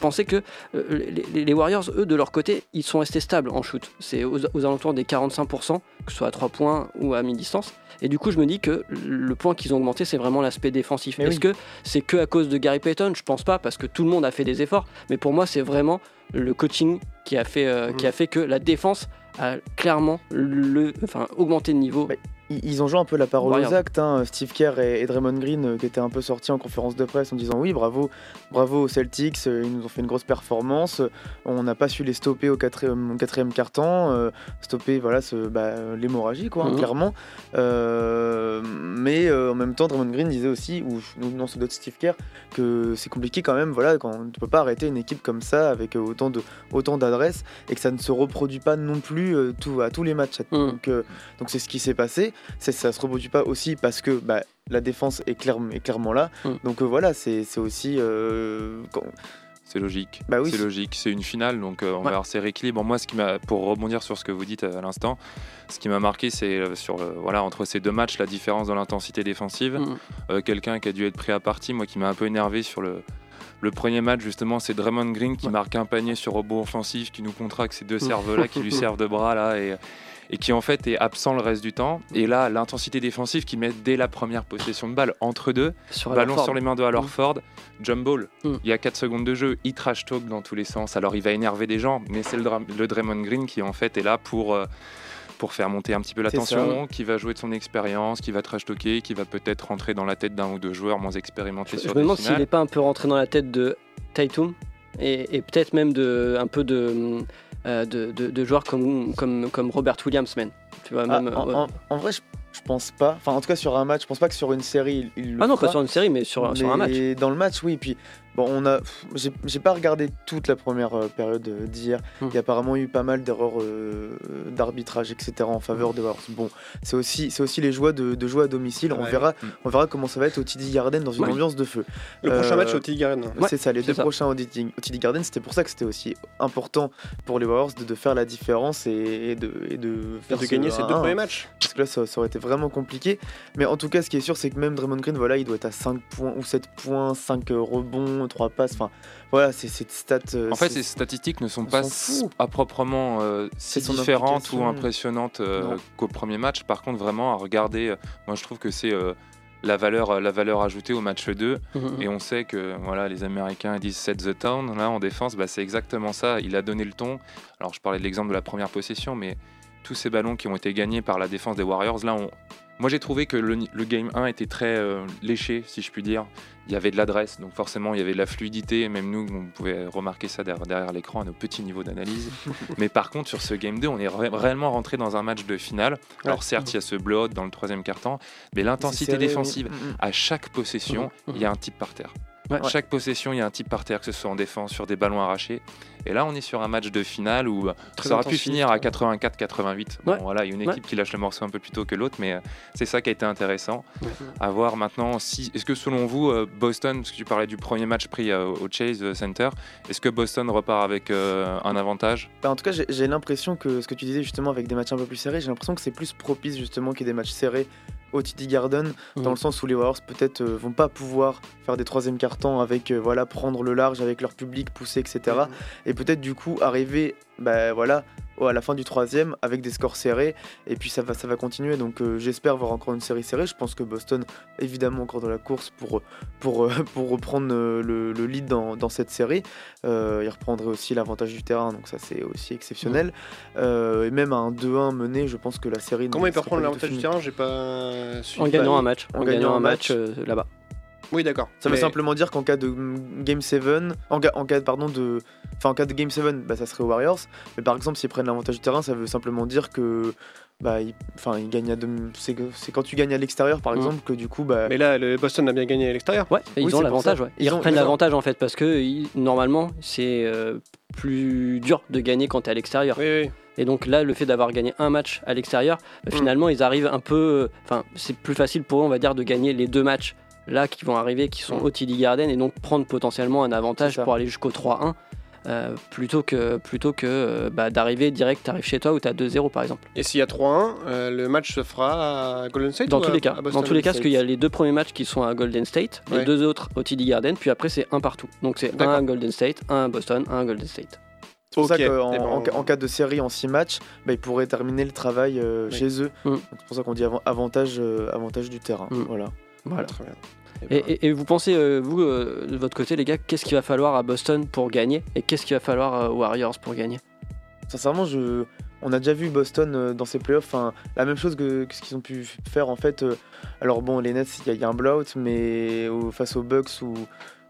penser que euh, les, Warriors, eux, de leur côté, ils sont restés stables en shoot. C'est aux, aux alentours des 45%, que ce soit à 3 points ou à mi-distance. Et du coup, je me dis que le point qu'ils ont augmenté, c'est vraiment l'aspect défensif. Est-ce oui. que c'est que à cause de Gary Payton? Je pense pas, parce que tout le monde a fait des efforts. Mais pour moi, c'est vraiment le coaching qui a fait, euh, qui a fait que la défense a clairement le, enfin, augmenté de niveau. Ils ont joué un peu la parole Warriors. aux actes. hein. Steve Kerr et, Draymond Green euh, qui étaient un peu sortis en conférence de presse en disant oui bravo, bravo aux Celtics, euh, ils nous ont fait une grosse performance. euh, On n'a pas su les stopper au quatrième, quatrième quart-temps, euh, stopper voilà ce- bah, l'hémorragie quoi, hein, Mhm. clairement. Euh, mais euh, en même temps Draymond Green disait aussi, ou non, c'est d'autres Steve Kerr, que c'est compliqué quand même voilà quand tu peux pas arrêter une équipe comme ça avec autant de autant d'adresses et que ça ne se reproduit pas non plus tout, à tous les matchs. Mhm. Donc donc c'est ce qui s'est passé. C'est ça se reproduit pas aussi parce que bah, la défense est, clair- est clairement là. Mm. Donc euh, voilà, c'est aussi euh, quand- C'est logique. Bah oui, c'est logique. C'est une finale, donc euh, on Ouais. va avoir ces rééquilibres. Moi, ce qui m'a, pour rebondir sur ce que vous dites à l'instant, ce qui m'a marqué, c'est euh, sur le- voilà entre ces deux matchs la différence dans l'intensité défensive. Euh, Quelqu'un qui a dû être pris à partie, moi, qui m'a un peu énervé sur le. Le premier match, justement, c'est Draymond Green qui Ouais. marque un panier sur robot offensif, qui nous contracte ces deux serves-là, qui lui servent de bras, là, et, et qui en fait est absent le reste du temps. Et là, l'intensité défensive qui met dès la première possession de balle entre deux, Sur Ballon Al sur les mains de Al Horford, jump ball. Mm. Il y a 4 secondes de jeu, il trash talk dans tous les sens. Alors il va énerver des gens, mais c'est le, Dra- le Draymond Green qui en fait est là pour, euh, pour faire monter un petit peu la tension, qui va jouer de son expérience, qui va trash talker, qui va peut-être rentrer dans la tête d'un ou deux joueurs moins expérimentés Je sur me des demande s'il n'est pas un peu rentré dans la tête de Tatum et, et peut-être même de, un peu de, de, de- de joueurs comme, comme, comme Robert Williams, man. Tu vois, Ah, même, en, euh, en- en vrai, je, je pense pas. Enfin, en tout cas, sur un match, je pense pas que sur une série, il, il le Ah non, fera. pas sur une série, mais sur, sur un match. Dans le match, oui. Puis bon, on a. J'ai pas regardé toute la première euh, période euh, d'hier. Hmm. Il y a apparemment eu pas mal d'erreurs euh, d'arbitrage, etc. en faveur des Warriors. Bon, c'est aussi, c'est aussi les joies de, de jouer à domicile. On Ouais. verra, Hmm. on verra comment ça va être au TD Garden dans une Ouais. ambiance de feu. Le prochain match au TD Garden. Ouais, c'est ça, les deux ça. prochains au TD, Garden, c'était pour ça que c'était aussi important pour les Warriors de, de faire la différence et, et de, et de faire de ce gagner ces deux 1-1. premiers matchs. Parce que là, ça, ça aurait été vraiment compliqué. Mais en tout cas, ce qui est sûr, c'est que même Draymond Green, voilà, il doit être à 5 points ou 7 points, 5 rebonds, 3 passes. Enfin, voilà, c'est cette stat. euh, En fait, ces statistiques ne sont on pas à proprement euh, si différentes ou impressionnantes euh, qu'au premier match. Par contre, vraiment à regarder, moi je trouve que c'est la, valeur, la valeur ajoutée au match 2. Mhm. Et on sait que voilà, les Américains disent set the town. Là, en défense, bah, c'est exactement ça. Il a donné le ton. Alors, je parlais de l'exemple de la première possession, mais tous ces ballons qui ont été gagnés par la défense des Warriors, là, on... moi j'ai trouvé que le, le game 1 était très euh, léché, si je puis dire. Il y avait de l'adresse, donc forcément, il y avait de la fluidité. Même nous, on pouvait remarquer ça derrière, derrière l'écran à nos petits niveaux d'analyse. mais par contre, sur ce game 2, on est ré- réellement rentré dans un match de finale. Alors, certes, il y a ce blowout dans le troisième quart-temps, mais l'intensité défensive, Mm, mm. à chaque possession, Mhm. il y a un type par terre. Ouais. Chaque possession, il y a un type par terre, que ce soit en défense, sur des ballons arrachés. Et là, on est sur un match de finale où euh, Très ça aurait pu finir à ouais. 84-88. Bon, voilà, il y a une Ouais. équipe qui lâche le morceau un peu plus tôt que l'autre, mais euh, c'est ça qui a été intéressant. À voir maintenant si. Est-ce que selon vous, euh, Boston, parce que tu parlais du premier match pris au Chase Center, est-ce que Boston repart avec euh, un avantage? Bah, en tout cas, j'ai- j'ai l'impression que ce que tu disais justement avec des matchs un peu plus serrés, j'ai l'impression que c'est plus propice justement qu'il y ait des matchs serrés au TD Garden, dans le sens où les Warriors peut-être euh, vont pas pouvoir faire des troisième cartons avec euh, voilà prendre le large avec leur public, pousser, etc. Mhm. Et peut-être du coup arriver bah, voilà à la fin du troisième avec des scores serrés et puis ça va ça va continuer. Donc euh, j'espère voir encore une série serrée. Je pense que Boston évidemment encore dans la course pour pour euh, pour reprendre euh, le, le lead dans, dans cette série. Euh, il reprendrait aussi l'avantage du terrain, donc ça c'est aussi exceptionnel. Euh, et même à un 2-1 mené, je pense que la série. Comment ne il peut reprendre pas l'avantage du terrain? J'ai pas suivi. En gagnant un match. en En gagnant gagnant un un match match. euh, là-bas. Oui, d'accord. Ça veut simplement dire qu'en cas de Game 7, en, cas pardon de, enfin en cas de Game 7, bah, ça serait aux Warriors. Mais par exemple, s'ils prennent l'avantage du terrain, ça veut simplement dire que, bah, ils, enfin, ils gagnent à c'est quand tu gagnes à l'extérieur, par Mhm. exemple, que du coup, bah, Mais là, le Boston a bien gagné à l'extérieur. Ouais, Oui, ils ont l'avantage. ouais. Ils, Ils ont- reprennent l'avantage en fait parce que ils- normalement c'est euh, plus dur de gagner quand tu es à l'extérieur. Oui, oui. Et donc là, le fait d'avoir gagné un match à l'extérieur, Mm. finalement, ils arrivent un peu. euh, Enfin, c'est plus facile pour eux, on va dire, de gagner les deux matchs là qui vont arriver, qui sont Mm. au TD Garden, et donc prendre potentiellement un avantage pour aller jusqu'au 3-1. euh, plutôt que, plutôt que euh, bah, d'arriver direct, t'arrives chez toi où t'as 2-0 par exemple. Et s'il y a 3-1, euh, le match se fera à Golden State Dans ou tous à- les cas, dans tous les cas, parce qu'il y a les deux premiers matchs qui sont à Golden State, Ouais. les deux autres au TD Garden, puis après c'est un partout. Donc c'est un à Golden State, un à Boston, un à Golden State. C'est pour ça qu'en Eh ben, en, en cas de série en 6 matchs, bah, ils pourraient terminer le travail euh, Oui. chez eux. Mm. C'est pour ça qu'on dit avant- avantage, euh, avantage du terrain. Mm. Voilà. Voilà. Très bien. Et, et- et vous pensez, euh, vous, euh, de votre côté, les gars, qu'est-ce qu'il va falloir à Boston pour gagner et qu'est-ce qu'il va falloir euh, aux Warriors pour gagner? Sincèrement, je... on a déjà vu Boston dans ses playoffs, la même chose que, que ce qu'ils ont pu faire en fait. alors bon, les Nets, il y, y a un blowout, mais au- face aux Bucks ou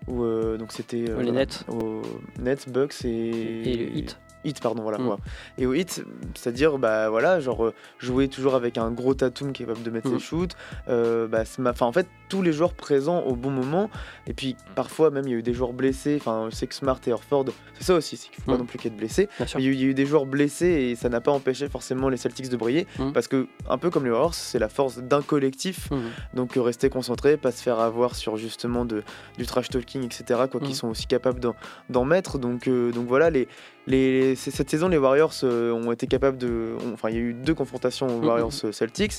ou, euh, donc c'était euh, Les Nets. aux Nets, Bucks et Et le hit Hit, pardon, voilà. Mm. Et au hit, c'est-à-dire, bah voilà, genre euh, jouer toujours avec un gros Tatum capable de mettre Mm. ses shoots. euh, bah, c'est ma- enfin, en fait, tous les joueurs présents au bon moment. Et puis parfois, même, il y a eu des joueurs blessés. Enfin, je sais que Smart et Orford, c'est ça aussi, c'est qu'il faut Mm. pas non plus qu'il y ait de blessés. Bien sûr. Il y, a eu- il y a eu des joueurs blessés et ça n'a pas empêché forcément les Celtics de briller. Mm. Parce que, un peu comme les Warriors, c'est la force d'un collectif. Donc euh, rester concentré, pas se faire avoir sur justement de, du trash talking, etc. Quoi Mm. qu'ils sont aussi capables d'en, d'en mettre. Donc, euh, donc voilà, les, les, cette saison, les Warriors euh, ont été capables de. ont- Enfin, il y a eu deux confrontations aux Mm. Warriors euh, Celtics.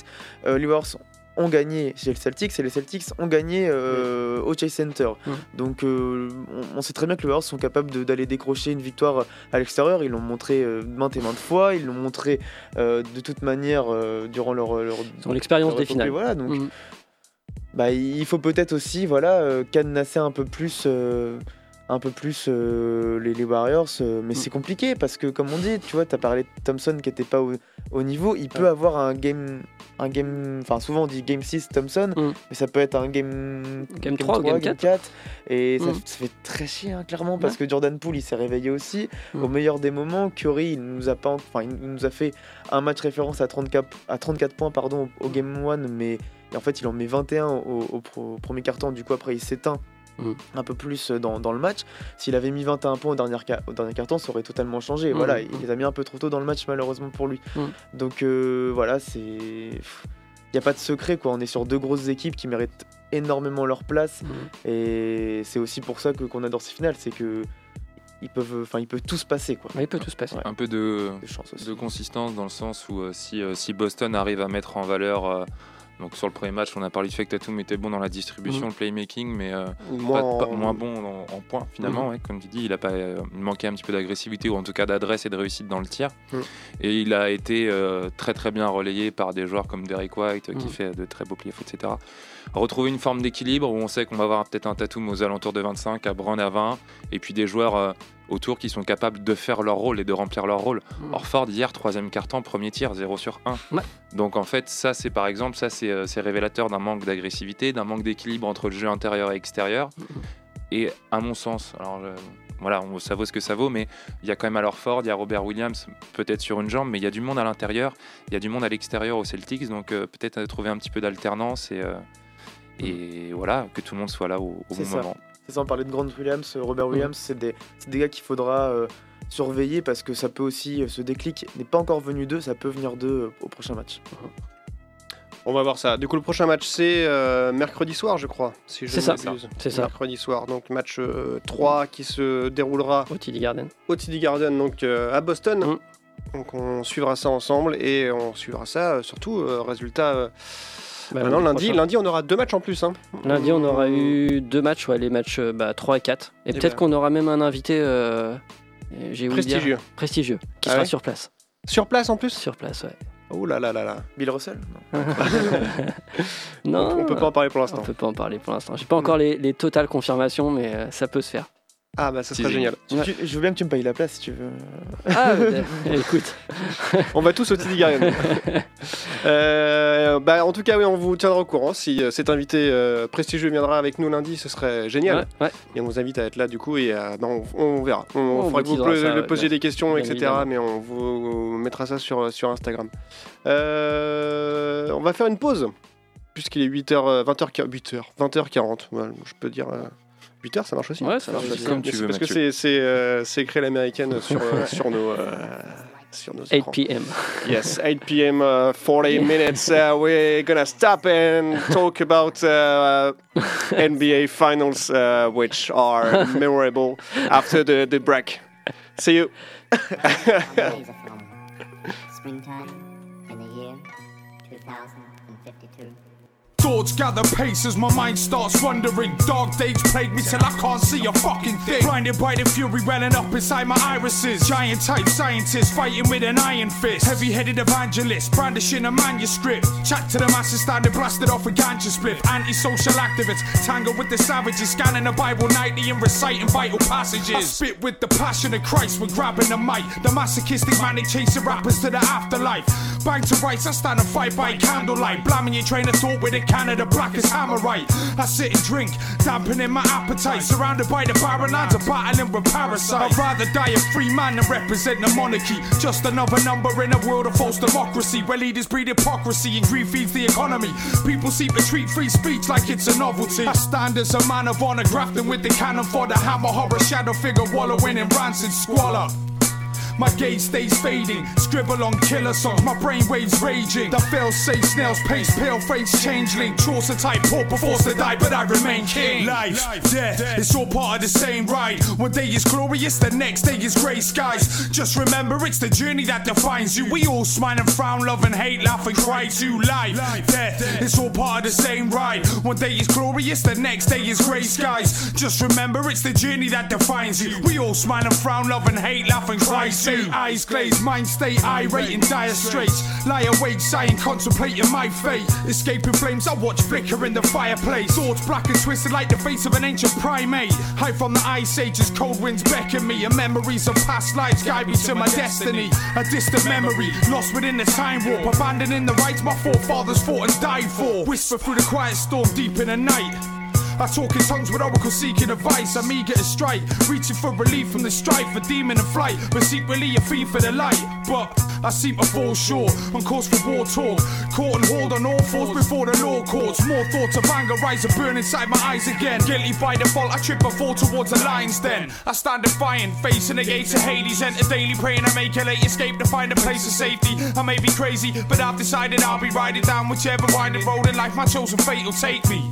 Euh, les Warriors ont gagné chez les Celtics et les Celtics ont gagné euh, au Chase Center. Mm. Donc euh, on, on sait très bien que les Warriors sont capables d'aller décrocher une victoire à l'extérieur. Ils l'ont montré euh, maintes et maintes fois. Ils l'ont montré de toute manière durant leur, leur, l'expérience des finales. Voilà, donc Mhm. bah, il faut peut-être aussi voilà, cadenasser un peu plus, un peu plus euh, les, les Warriors, euh, mais Mm. c'est compliqué parce que, comme on dit, tu vois, tu as parlé de Thompson qui n'était pas au, au niveau. Il peut avoir un game. Un game enfin, souvent on dit game 6 Thompson, Mm. mais ça peut être un game, Game 3 ou game 4. Et ça, Mm. ça fait très chier, hein, clairement, parce que Jordan Poole il s'est réveillé aussi. Au meilleur des moments, Curry il nous a, pas, enfin, il nous a fait un match référence à 34, à 34 points pardon, au, au game 1, mais et en fait il en met 21 au, au premier carton, du coup après il s'éteint Mm. un peu plus dans, dans le match. S'il avait mis 21 points au dernier, au dernier carton, ça aurait totalement changé. Mm, Voilà, mm. il les a mis un peu trop tôt dans le match malheureusement pour lui. Donc euh, voilà, c'est... Il n'y a pas de secret, quoi. On est sur deux grosses équipes qui méritent énormément leur place. Et c'est aussi pour ça que qu'on adore ces finales, c'est que ils peuvent, enfin, ils peuvent tous passer, quoi. Ouais, il peut tout se passer. Ouais. Un peu de, aussi. consistance dans le sens où euh, si, euh, si Boston arrive à mettre en valeur. Donc sur le premier match, on a parlé du fait que Tatum était bon dans la distribution, Mhm. le playmaking, mais euh, Moins pas- moins bon en, en points finalement. Ouais, comme tu dis, il a pas euh, il manquait un petit peu d'agressivité ou en tout cas d'adresse et de réussite dans le tir. Mhm. Et il a été euh, très très bien relayé par des joueurs comme Derek White qui fait de très beaux pliés, etc. Retrouver une forme d'équilibre où on sait qu'on va avoir peut-être un Tatum aux alentours de 25, à Brown à 20, et puis des joueurs autour qui sont capables de faire leur rôle et de remplir leur rôle. Mhm. Orford hier, troisième carton, premier tir, 0 sur 1. Ouais. Donc en fait, ça c'est par exemple, ça c'est euh, c'est révélateur d'un manque d'agressivité, d'un manque d'équilibre entre le jeu intérieur et extérieur. Et à mon sens, alors je- voilà, on, ça vaut ce que ça vaut, mais il y a quand même alors Ford, il y a Robert Williams, peut-être sur une jambe, mais il y a du monde à l'intérieur, il y a du monde à l'extérieur aux Celtics, donc euh, peut-être euh, trouver un petit peu d'alternance et, euh, et voilà, que tout le monde soit là au, bon ça. moment. C'est ça, on parlait de Grant Williams, euh, Robert Mm. Williams, c'est des, c'est des gars qu'il faudra euh, surveiller parce que ça peut aussi, euh, ce déclic n'est pas encore venu d'eux, ça peut venir d'eux euh, au prochain match. On va voir ça. Du coup, le prochain match, c'est euh, mercredi soir, je crois. Si C'est ça. C'est ça. Mercredi soir. Donc, match euh, 3 qui se déroulera Au TD Garden. au TD Garden, donc euh, à Boston. Mm. Donc, on suivra ça ensemble et on suivra ça euh, surtout. euh, résultat. Bah, non, lundi, prochain. lundi, on aura deux matchs en plus. hein. Lundi, on aura Mm. eu deux matchs, ouais, les matchs euh, bah, 3 et 4. Et, Et peut-être ben. qu'on aura même un invité euh, dire, prestigieux. prestigieux qui Ah sera ouais sur place. Sur place en plus Sur place, ouais. Oh là là là là. Bill Russell? Non. non, on, on peut pas en parler pour on l'instant. peut pas en parler pour l'instant. J'ai pas encore les, les totales confirmations, mais euh, ça peut se faire. Ah bah ça serait génial. Tu- tu- je veux bien que tu me payes la place si tu veux. Ah, euh, écoute, On va tous au TD Garden. Euh, bah, en tout cas, oui, on vous tiendra au courant. Si euh, cet invité euh, prestigieux viendra avec nous lundi, ce serait génial. ouais, ouais. Et on vous invite à être là du coup et euh, bah, on, on verra. On, On fera vous que vous ça, le posiez bien- des questions, bien etc. évidemment. Mais on vous mettra ça sur, sur Instagram. Euh, on va faire une pause puisqu'il est 8h, 20h, 8h, 20h40. Ouais, je peux dire. euh, 8h, ça marche aussi. Ouais, ça marche aussi. Comme tu veux, Parce que Mathieu. c'est c'est, euh, c'est écrit à l'américaine sur, euh, sur nos. euh, sur nos 8 écrans. p.m. Yes, 8 p.m. Uh, 40 minutes. Uh, we're gonna stop and talk about uh, NBA finals, uh, which are memorable after the, the break. See you. Springtime in the year 2052. Thoughts gather pace as my mind starts wandering. Dark days plague me till I can't see a fucking thing. Blinded by the fury welling up inside my irises. Giant type scientist fighting with an iron fist. Heavy headed evangelist brandishing a manuscript. Chat to the masses standing blasted off a ganja split. Antisocial activists tangle with the savages. Scanning the Bible nightly and reciting vital passages. I spit with the passion of Christ when grabbing the mic. The masochistic manic chasing rappers to the afterlife. Bang to rights, I stand and fight by candlelight. Blaming your train of thought with a Canada black as hammerite. I sit and drink, dampening my appetite. Surrounded by the lands of battling with parasites. I'd rather die a free man than represent the monarchy. Just another number in a world of false democracy where leaders breed hypocrisy and greed feeds the economy. People seem to treat free speech like it's a novelty. I stand as a man of honor, grafting with the cannon for the hammer, horror, shadow figure, wallowing in rancid squalor. My gaze stays fading, scribble on killer songs, my brain waves raging. The fail safe snails pace, pale face changeling. Chaucer type pauper forced to die, but I remain king. Life, Life death, it's all part of the same ride. One day is glorious, the next day is grey skies. Just remember, it's the journey that defines you. We all smile and frown, love and hate, laugh and cry too. Life, death, it's all part of the same ride. One day is glorious, the next day is grey skies. Just remember, it's the journey that defines you. We all smile and frown, love and hate, laugh and cry Eyes glazed, mind stay irate in dire straits. Lie awake, sighing, contemplating my fate. Escaping flames, I watch flicker in the fireplace. Swords black and twisted like the face of an ancient primate. High from the ice ages, cold winds beckon me. And memories of past lives guide me to my destiny. A distant memory, lost within the time warp. Abandoning the rights my forefathers fought and died for. Whisper through the quiet storm deep in the night. I talk in tongues with oracle seeking advice. I'm eager to strike, reaching for relief from the strife for demon and flight, but secretly a fiend for the light. But I seem to fall short on course for war talk. Caught and hauled on all fours before the law courts. More thoughts of anger rise and burn inside my eyes again. Guilty by default, I trip and fall towards the lion's then. I stand defiant, facing the gates of Hades. Enter daily praying I make a late escape to find a place of safety. I may be crazy, but I've decided I'll be riding down whichever winding road in life my chosen fate will take me.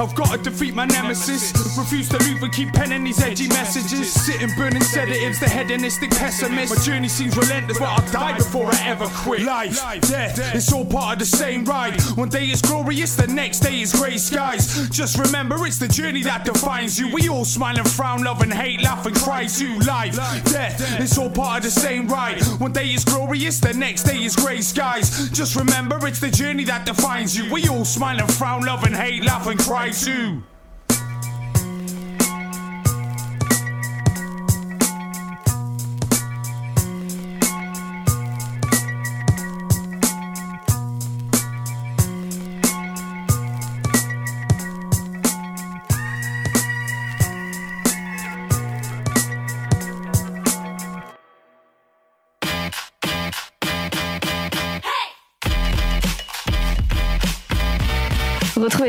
I've got to defeat my nemesis. Refuse to move and keep penning these edgy messages. Sitting burning sedatives, the hedonistic pessimist. My journey seems relentless, but I'll die before I ever quit. Life, death, it's all part of the same ride. One day is glorious, the next day is grey skies. Just remember, it's the journey that defines you. We all smile and frown, love and hate, laugh and cry too. Life, death, it's all part of the same ride. One day is glorious, the next day is grey skies. Just remember, it's the journey that defines you. We all smile and frown, love and hate, laugh and cry I to.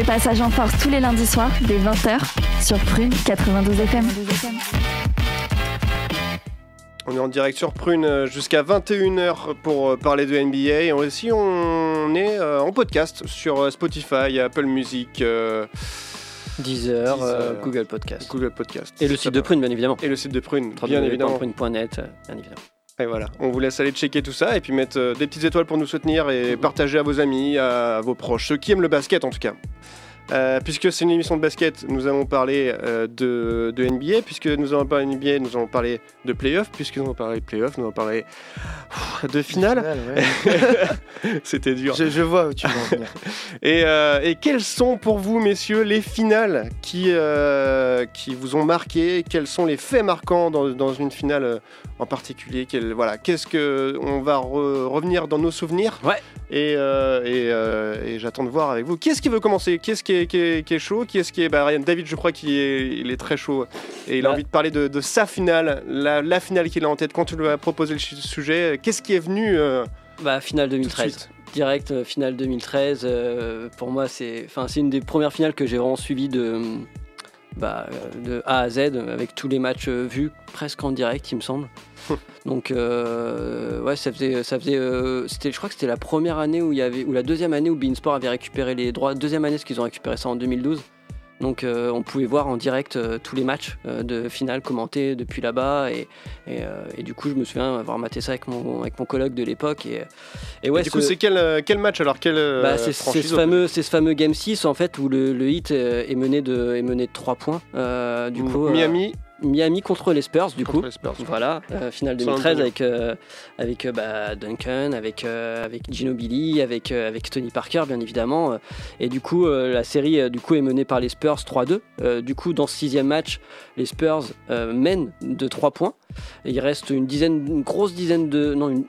Retrouvez Passage en Force tous les lundis soirs dès 20h sur Prune 92 FM. On est en direct sur Prune euh, jusqu'à 21h pour euh, parler de NBA. Et aussi, on est euh, en podcast sur Spotify, Apple Music, Deezer, euh. Google Podcast. Google Podcast. Et le site de. Prune, bien évidemment. Et le site de Prune, bien évidemment. Prune.net, bien évidemment. Et voilà, on vous laisse aller checker tout ça et puis mettre euh, des petites étoiles pour nous soutenir et partager à vos amis, à vos proches, ceux qui aiment le basket en tout cas. Euh, puisque c'est une émission de basket, nous allons parler euh, de, de NBA. Puisque nous allons parler de NBA, nous allons parler de playoffs. Puisque nous allons parler de playoffs, nous allons parler de finale. ouais. C'était dur. je, je vois où tu veux en venir. Et, euh, et quelles sont pour vous, messieurs, les finales qui, qui vous ont marqué? Quels sont les faits marquants dans, dans une finale en particulier Quel- Voilà, qu'est-ce que on va re- revenir dans nos souvenirs Ouais. Et, euh, et, euh, et j'attends de voir avec vous. Qui est-ce qui veut commencer? Qui est-ce qui est, qui est- qui est chaud? Qui est-ce qui est bah, David, je crois qu'il est, il est très chaud et il a Bah. envie de parler de, de sa finale, la, la finale qu'il a en tête. Quand tu lui as proposé le su- sujet, qu'est-ce qui est venu euh, Bah, finale tout de 2013. suite? Direct, finale 2013. euh, pour moi, c'est enfin, c'est une des premières finales que j'ai vraiment suivies de, bah, euh, de A à Z, avec tous les matchs euh, vus, presque en direct, il me semble. Donc, euh, ouais, ça faisait. Ça faisait euh, c'était, je crois que c'était la première année où il y avait. Ou la deuxième année où Beansport avait récupéré les droits. Deuxième année, parce qu'ils ont récupéré ça en 2012. Donc euh, on pouvait voir en direct euh, tous les matchs euh, de finale commentés depuis là-bas. Et, et, et du coup je me souviens avoir maté ça avec mon, avec mon colloque de l'époque. Et, et ouais Et du coup, ce- c'est quel, quel match alors? Euh, bah, c'est ce fameux c'est ce fameux game 6 en fait où le, le hit est mené de est mené de 3 points. Du coup Miami Miami contre les Spurs du coup contre les Spurs. voilà, euh, finale San 2013 Antonio. avec, euh, avec euh, bah, Duncan, avec, euh, avec Gino Billy, avec, avec Tony Parker bien évidemment. Et du coup, la série du coup, est menée par les Spurs 3-2. Euh, du coup, dans ce sixième match, les Spurs mènent de 3 points. Et il reste une dizaine, une grosse dizaine de... Non, une-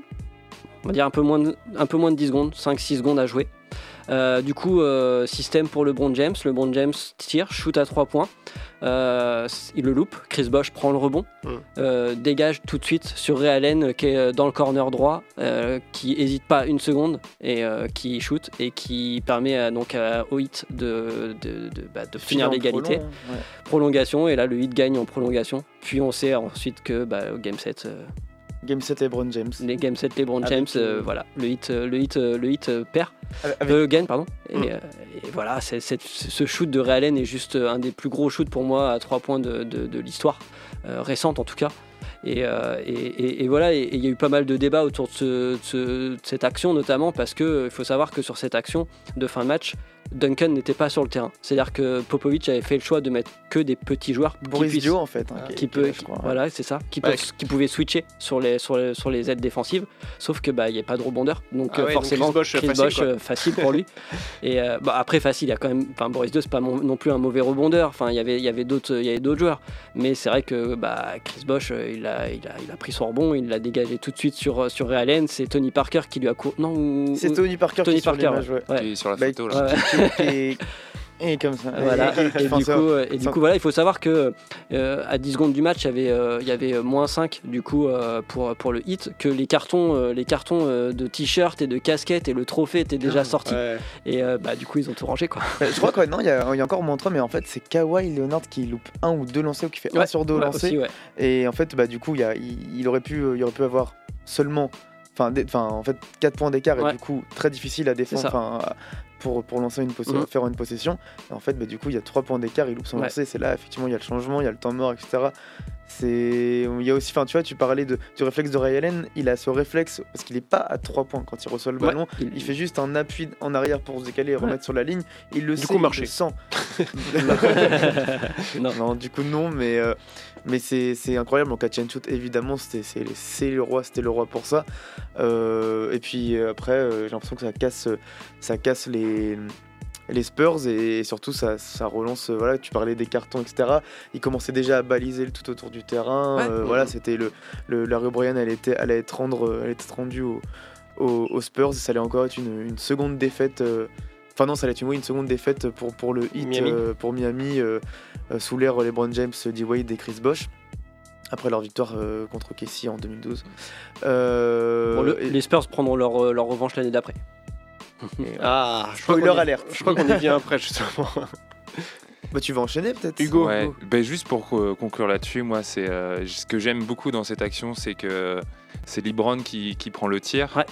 on va dire un peu moins de, un peu moins de 10 secondes, 5-6 secondes à jouer. Euh, du coup, euh, système pour LeBron James. LeBron James tire, shoot à 3 points. Euh, il le loupe. Chris Bosh prend le rebond. Mm. Dégage tout de suite sur Ray Allen qui est dans le corner droit, qui hésite pas une seconde et qui shoot et qui permet donc au hit de, de, de, bah, de finir l'égalité. prolong, ouais. Prolongation et là le hit gagne en prolongation. Puis on sait ensuite que bah, au game 7, euh, Game 7 LeBron James. les game 7 LeBron James, euh, euh, voilà, le hit, euh, le hit, le hit perd. Avec- Euh, gagne, pardon. Et, Mm. et voilà, ce shoot de Ray Allen est juste un des plus gros shoots pour moi à 3 points de, de- de l'histoire, euh, récente en tout cas. Et, et- voilà, il y a eu pas mal de débats autour de, ce- de ce- de cette action, notamment parce qu'il faut savoir que sur cette action de fin de match, Duncan n'était pas sur le terrain. C'est-à-dire que Popovic avait fait le choix de mettre que des petits joueurs qui Boris puissent- Dio en fait. hein, Ah, qui, qui qui peut, crois, voilà, c'est ça, qui, peuvent- qui pouvaient switcher sur les, sur les, sur les aides défensives, sauf que bah il y a pas de rebondeur, donc Ah euh, ouais, donc forcément Chris Bosh, Chris facile, Bosh, quoi. euh, facile pour lui. Et euh, bah, après facile, il y a quand même, enfin Boris II c'est pas mon- non plus un mauvais rebondeur, enfin il y avait il y avait d'autres il y avait d'autres joueurs, mais c'est vrai que bah Chris Bosh euh, il a, il a il a pris son rebond, il l'a dégagé tout de suite sur sur Ray Allen, c'est Tony Parker qui lui a couru, non C'est Tony Parker Tony qui sur Parker, l'image, ouais. ouais. Qui est sur la Bah, photo là. Qui Et comme ça. Voilà. Et- et- Et, du coup, euh, et du Sans- coup, voilà, il faut savoir que euh, à 10 secondes du match, il y avait, euh, il y avait moins 5 du coup euh, pour, pour le hit, que les cartons, euh, les cartons de t-shirt et de casquette et le trophée étaient déjà sortis. Ouais. Et euh, bah, du coup, ils ont tout rangé quoi. Je crois que non, il y, a il y a encore moins 3, mais en fait, c'est Kawhi Leonard qui loupe un ou deux lancers ou qui fait un Ouais, sur deux Ouais, lancer. aussi, ouais. Et en fait, bah, du coup, il, y a- il, il aurait pu, il aurait pu avoir seulement. Enfin, en fait, 4 points d'écart Ouais. et du coup, très difficile à défendre. Enfin, pour, pour lancer une possession, Mhm. faire une possession. Et en fait, bah, du coup, il y a 3 points d'écart, il loupe son Ouais. lancer. C'est là, effectivement, il y a le changement, il y a le temps mort, etc. C'est, il y a aussi, enfin, tu vois, tu parlais de, du réflexe de Ray Allen. Il a ce réflexe parce qu'il n'est pas à 3 points quand il reçoit le Ouais. ballon. Il fait juste un appui en arrière pour se décaler et remettre sur la ligne. Il le Du sait, coup, il marcher. le sent. non. Non, du coup non, mais euh, mais c'est incroyable. Donc catch and shoot, évidemment, c'était c'est le roi, c'était le roi pour ça. Euh, et puis euh, après, euh, j'ai l'impression que ça casse ça casse les les Spurs et surtout ça, ça relance voilà tu parlais des cartons etc ils commençaient déjà à baliser le tout autour du terrain Ouais. euh, voilà c'était le, le la O'Brien elle était allait être rendre elle était rendue au- au- aux Spurs ça allait encore être une, une seconde défaite euh, Enfin non, ça allait être une, seconde défaite pour, pour le hit Miami. euh, pour Miami euh, euh, sous l'ère LeBron James, D. Wade et Chris Bosh. Après leur victoire euh, contre Casey en 2012. Euh, Bon, le- et- les Spurs prendront leur, leur revanche l'année d'après. Ah, je crois Spoiler qu'on y- alerte. Je crois qu'on y vient après justement. Bah, tu vas enchaîner peut-être Hugo. Ouais, ben, juste pour euh, conclure là-dessus, moi, c'est euh, ce que j'aime beaucoup dans cette action, c'est que c'est LeBron qui, qui prend le tir. Ouais.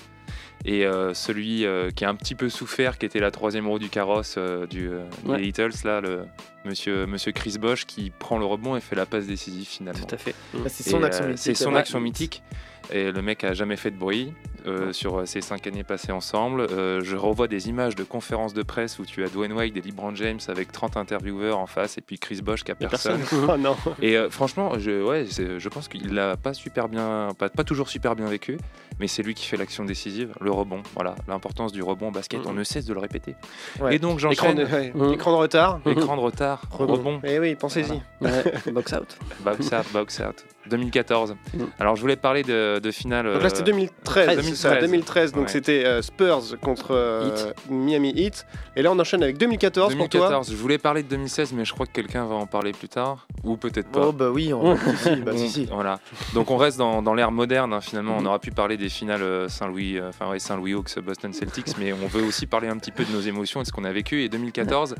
Et euh, celui euh, qui a un petit peu souffert, qui était la troisième roue du carrosse euh, du, euh, Ouais. des Beatles, là, le monsieur, monsieur Chris Bosh, qui prend le rebond et fait la passe décisive finalement. Tout à fait. Bah, c'est son euh, action mythique. C'est son action mythique. Et le mec a jamais fait de bruit euh, sur euh, ces cinq années passées ensemble. Euh, je revois des images de conférences de presse où tu as Dwayne Wade et LeBron James avec 30 intervieweurs en face et puis Chris Bosh qui a a personne. oh non. Et euh, franchement, je, ouais, je pense qu'il l'a pas super bien, pas, pas toujours super bien vécu, mais c'est lui qui fait l'action décisive, le rebond. Voilà, l'importance du rebond au basket, on ne cesse de le répéter. Ouais. Et donc Écran de, j'enchaîne. ouais, Mhm. écran de retard. Écran de retard, rebond, Eh oui, pensez-y. Ouais, box out. box out, box out. 2014. Mhm. Alors je voulais parler de, de finale. Donc là c'était euh, 2013, c'est ça, 2013. 2013. Donc Ouais. c'était euh, Spurs contre euh, Miami Heat. Et là on enchaîne avec 2014, pour toi. 2014. Je voulais parler de 2016, mais je crois que quelqu'un va en parler plus tard, ou peut-être pas. Oh bah oui, on... si, si, bah, si, si. Voilà. Donc on reste dans, dans l'ère moderne. hein, finalement, on aurait pu parler des finales euh, Saint-Louis, euh, enfin ouais, Saint-Louis Hawks, Boston Celtics, mais on veut aussi parler un petit peu de nos émotions et de ce qu'on a vécu. Et 2014,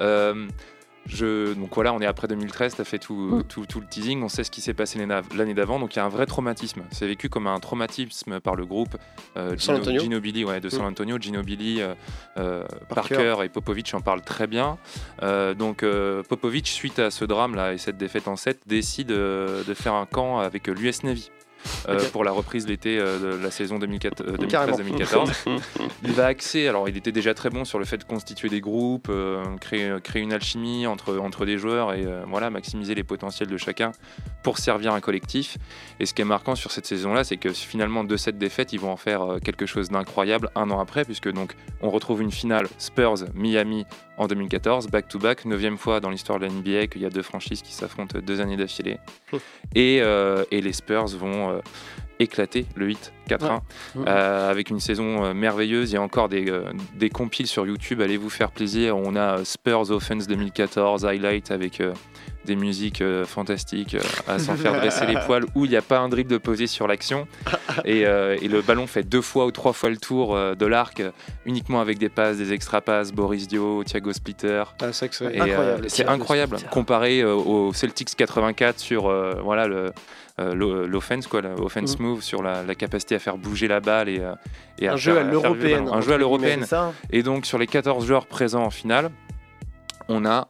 euh, je, donc voilà, on est après 2013, tu as fait tout, Mm. tout, tout le teasing, on sait ce qui s'est passé l'année l'année d'avant, donc il y a un vrai traumatisme. C'est vécu comme un traumatisme par le groupe euh, San Gino, Antonio. Gino Billy, ouais, de San Mm. Antonio, Gino Billy, euh, euh, Parker. Parker. et Popovic en parlent très bien. Euh, donc euh, Popovic, suite à ce drame-là et cette défaite en 7, décide euh, de faire un camp avec l'US Navy. Euh, pour la reprise l'été euh, de la saison 2004 euh. 2013-2014. il va axer, alors il était déjà très bon sur le fait de constituer des groupes, créer, créer une alchimie entre, entre des joueurs et voilà, maximiser les potentiels de chacun pour servir un collectif. Et ce qui est marquant sur cette saison-là, c'est que finalement de cette défaite, ils vont en faire quelque chose d'incroyable un an après, puisque donc on retrouve une finale Spurs-Miami en 2014, back-to-back, neuvième fois dans l'histoire de la NBA qu'il y a deux franchises qui s'affrontent deux années d'affilée. et, euh, et les Spurs vont éclater le 8 4-1 Ouais. euh, avec une saison euh, merveilleuse. Il y a encore des, euh, des compiles sur YouTube. Allez vous faire plaisir. On a Spurs Offense 2014 highlight avec euh, des musiques euh, fantastiques euh, à s'en faire dresser les poils où il n'y a pas un dribble de posé sur l'action et, euh, et le ballon fait deux fois ou trois fois le tour euh, de l'arc uniquement avec des passes, des extra passes. Boris Dio, Thiago Splitter. Ah, c'est Incroyable. euh, Thiago incroyable Splitter. comparé euh, au Celtics 84 sur euh, voilà le l'offense quoi, l'offense move sur la, la capacité à faire bouger la balle et, euh, et Un à jeu faire- à l'européenne, un jeu à l'européenne. Hein? Et donc sur les 14 joueurs présents en finale, on a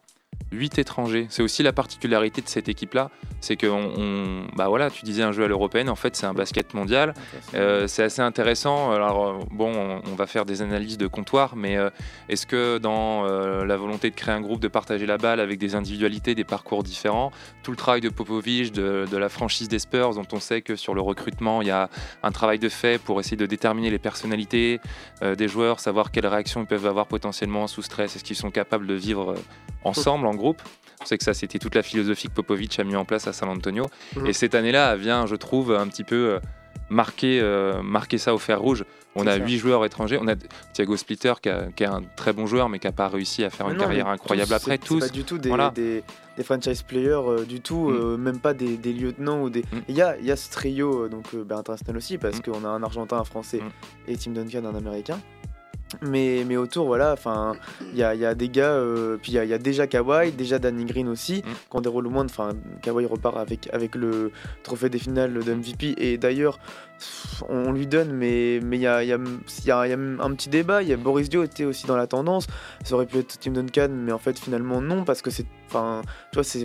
8 étrangers. C'est aussi la particularité de cette équipe-là, c'est que on, on- bah voilà, tu disais un jeu à l'européenne, en fait c'est un basket mondial. Euh, c'est assez intéressant. Alors euh, bon, on, on va faire des analyses de comptoir, mais euh, est-ce que dans euh, la volonté de créer un groupe, de partager la balle avec des individualités, des parcours différents, tout le travail de Popovic, de, de la franchise des Spurs, dont on sait que sur le recrutement, il y a un travail de fait pour essayer de déterminer les personnalités des joueurs, savoir quelles réactions ils peuvent avoir potentiellement sous stress, est-ce qu'ils sont capables de vivre ensemble en groupe. On sait que ça, c'était toute la philosophie que Popovic a mis en place à San Antonio. Mhm. Et cette année-là, vient, je trouve, un petit peu euh, marquer, euh, marquer ça au fer rouge. On a huit joueurs étrangers. On a Thiago Splitter, qui, a- qui est un très bon joueur, mais qui n'a pas réussi à faire une carrière incroyable tous, après. Tous. Pas du tout des, Voilà. des, des franchise players euh, du tout, Mm. euh, même pas des, des lieutenants ou des. Mm. Il y, y a ce trio donc bah, international aussi parce Mm. qu'on a un Argentin, un Français Mm. et Tim Duncan, un Américain. Mais, mais autour, voilà, enfin, il y a, il y a des gars, euh, puis il y a, y a déjà Kawhi, déjà Danny Green aussi, Mm. qui ont des rôles moindres. Enfin, Kawhi repart avec, avec le trophée des finales de MVP. Et d'ailleurs, on lui donne, mais mais il y a, y, a, il y a- il y a un petit débat. Il y a Boris Dio était aussi dans la tendance. Ça aurait pu être Tim Duncan, mais en fait, finalement, non, parce que c'est. Enfin, tu vois, c'est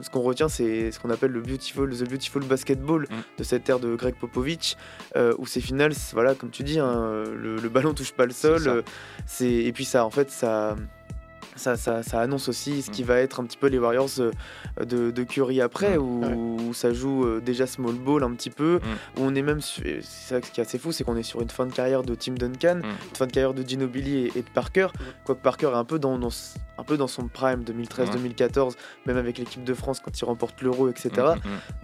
ce qu'on retient, c'est ce qu'on appelle le beautiful, the beautiful basketball Mm. de cette ère de Greg Popovich, euh, où ces finales, voilà, comme tu dis, hein, le, le ballon touche pas le sol. euh, et puis ça, en fait, ça. Ça, ça, ça annonce aussi ce qui Mm. va être un petit peu les Warriors euh, de, de Curry après, Mm. où, où ça joue euh, déjà small ball un petit peu, Mm. où on est même, c'est ça ce qui est assez fou, c'est qu'on est sur une fin de carrière de Tim Duncan, Mm. une fin de carrière de Ginobili et, et de Parker, quoique Parker est un peu dans, un peu dans son prime 2013-2014, même avec l'équipe de France quand ils remportent l'Euro, etc.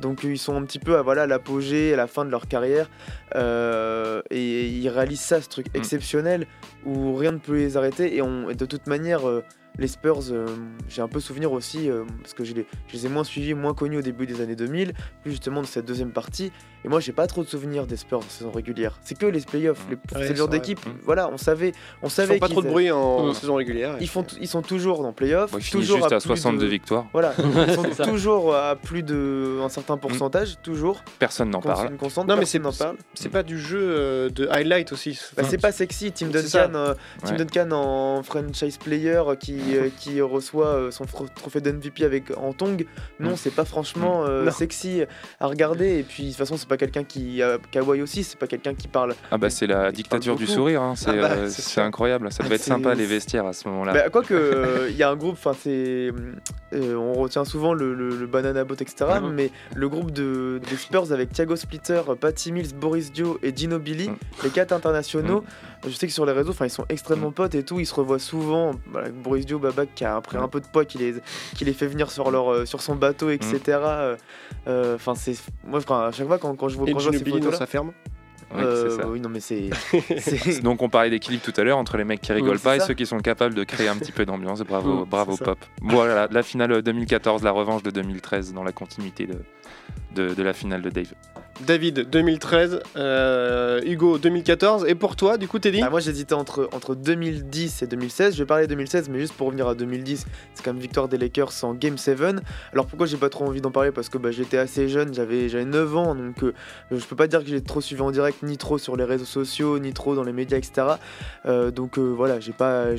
Donc euh, ils sont un petit peu à voilà l'apogée, à la fin de leur carrière, euh, et ils réalisent ça, ce truc exceptionnel où rien ne peut les arrêter. Et, on, et de toute manière, euh, les Spurs, euh, j'ai un peu souvenir aussi euh, parce que je les, je les ai moins suivis, moins connus au début des années 2000, plus justement de cette deuxième partie. Et moi, j'ai pas trop de souvenirs des Spurs en saison régulière. C'est que les playoffs, les, Ouais, c'est d'équipe. Mm. Voilà, on savait, on Ils savait font pas trop de a- bruit en Mm. saison régulière. Ils font, ils sont toujours dans playoffs, Bon, il finit toujours juste à, plus 62 de- victoires. Voilà, ils sont toujours à plus de un certain pourcentage, toujours. Personne n'en parle. Constante, Non, mais c'est- n'en parle. C'est pas du jeu euh, de highlight aussi. Bah, c'est pas sexy, Tim. Duncan, euh, Tim Ouais. Duncan en franchise player qui, euh, qui reçoit euh, son trophée d'MVP avec en tong. Non, Mm. c'est pas franchement euh, Non. sexy à regarder. Et puis de toute façon, c'est pas quelqu'un qui euh, Kawhi aussi, c'est pas quelqu'un qui parle. Ah bah c'est la dictature du sourire, hein. c'est Ah bah, euh, c'est ça. incroyable. Ça devait être sympa les vestiaires à ce moment-là. Bah, Quoique, euh, il y a un groupe, enfin c'est, euh, on retient souvent le, le- le Banana Boat, etc. Mhm. Mais le groupe de, des Spurs avec Thiago Splitter, Patty Mills, Boris Dio et Ginobili, Mhm. les quatre internationaux. Je sais que sur les réseaux, enfin ils sont extrêmement potes et tout. Ils se revoient souvent. Voilà, Boris Babac qui a pris Mhm. un peu de poids, qui les, qui les fait venir sur leur, euh, sur son bateau, etc. Euh, euh, Enfin c'est, moi, à chaque fois quand, quand je vois, Et quand je vois ces photos-là, ferme. Euh, ça. oui non mais c'est, c'est- Donc on parlait d'équilibre tout à l'heure entre les mecs qui rigolent pas et ceux qui sont capables de créer un petit peu d'ambiance. Bravo, Mm, bravo. Pop. Voilà, la finale 2014, la revanche de 2013 dans la continuité de, de, de la finale de Dave. David 2013, euh, Hugo 2014. Et pour toi, du coup, Teddy Ah, moi j'hésitais entre, entre 2010 et 2016. Je vais parler 2016, mais juste pour revenir à 2010, c'est quand même victoire des Lakers en Game 7. Alors pourquoi j'ai pas trop envie d'en parler? Parce que bah, j'étais assez jeune, j'avais j'avais 9 ans, donc euh, je peux pas dire que j'ai trop suivi en direct, ni trop sur les réseaux sociaux, ni trop dans les médias, etc. Euh, donc voilà, j'ai pas,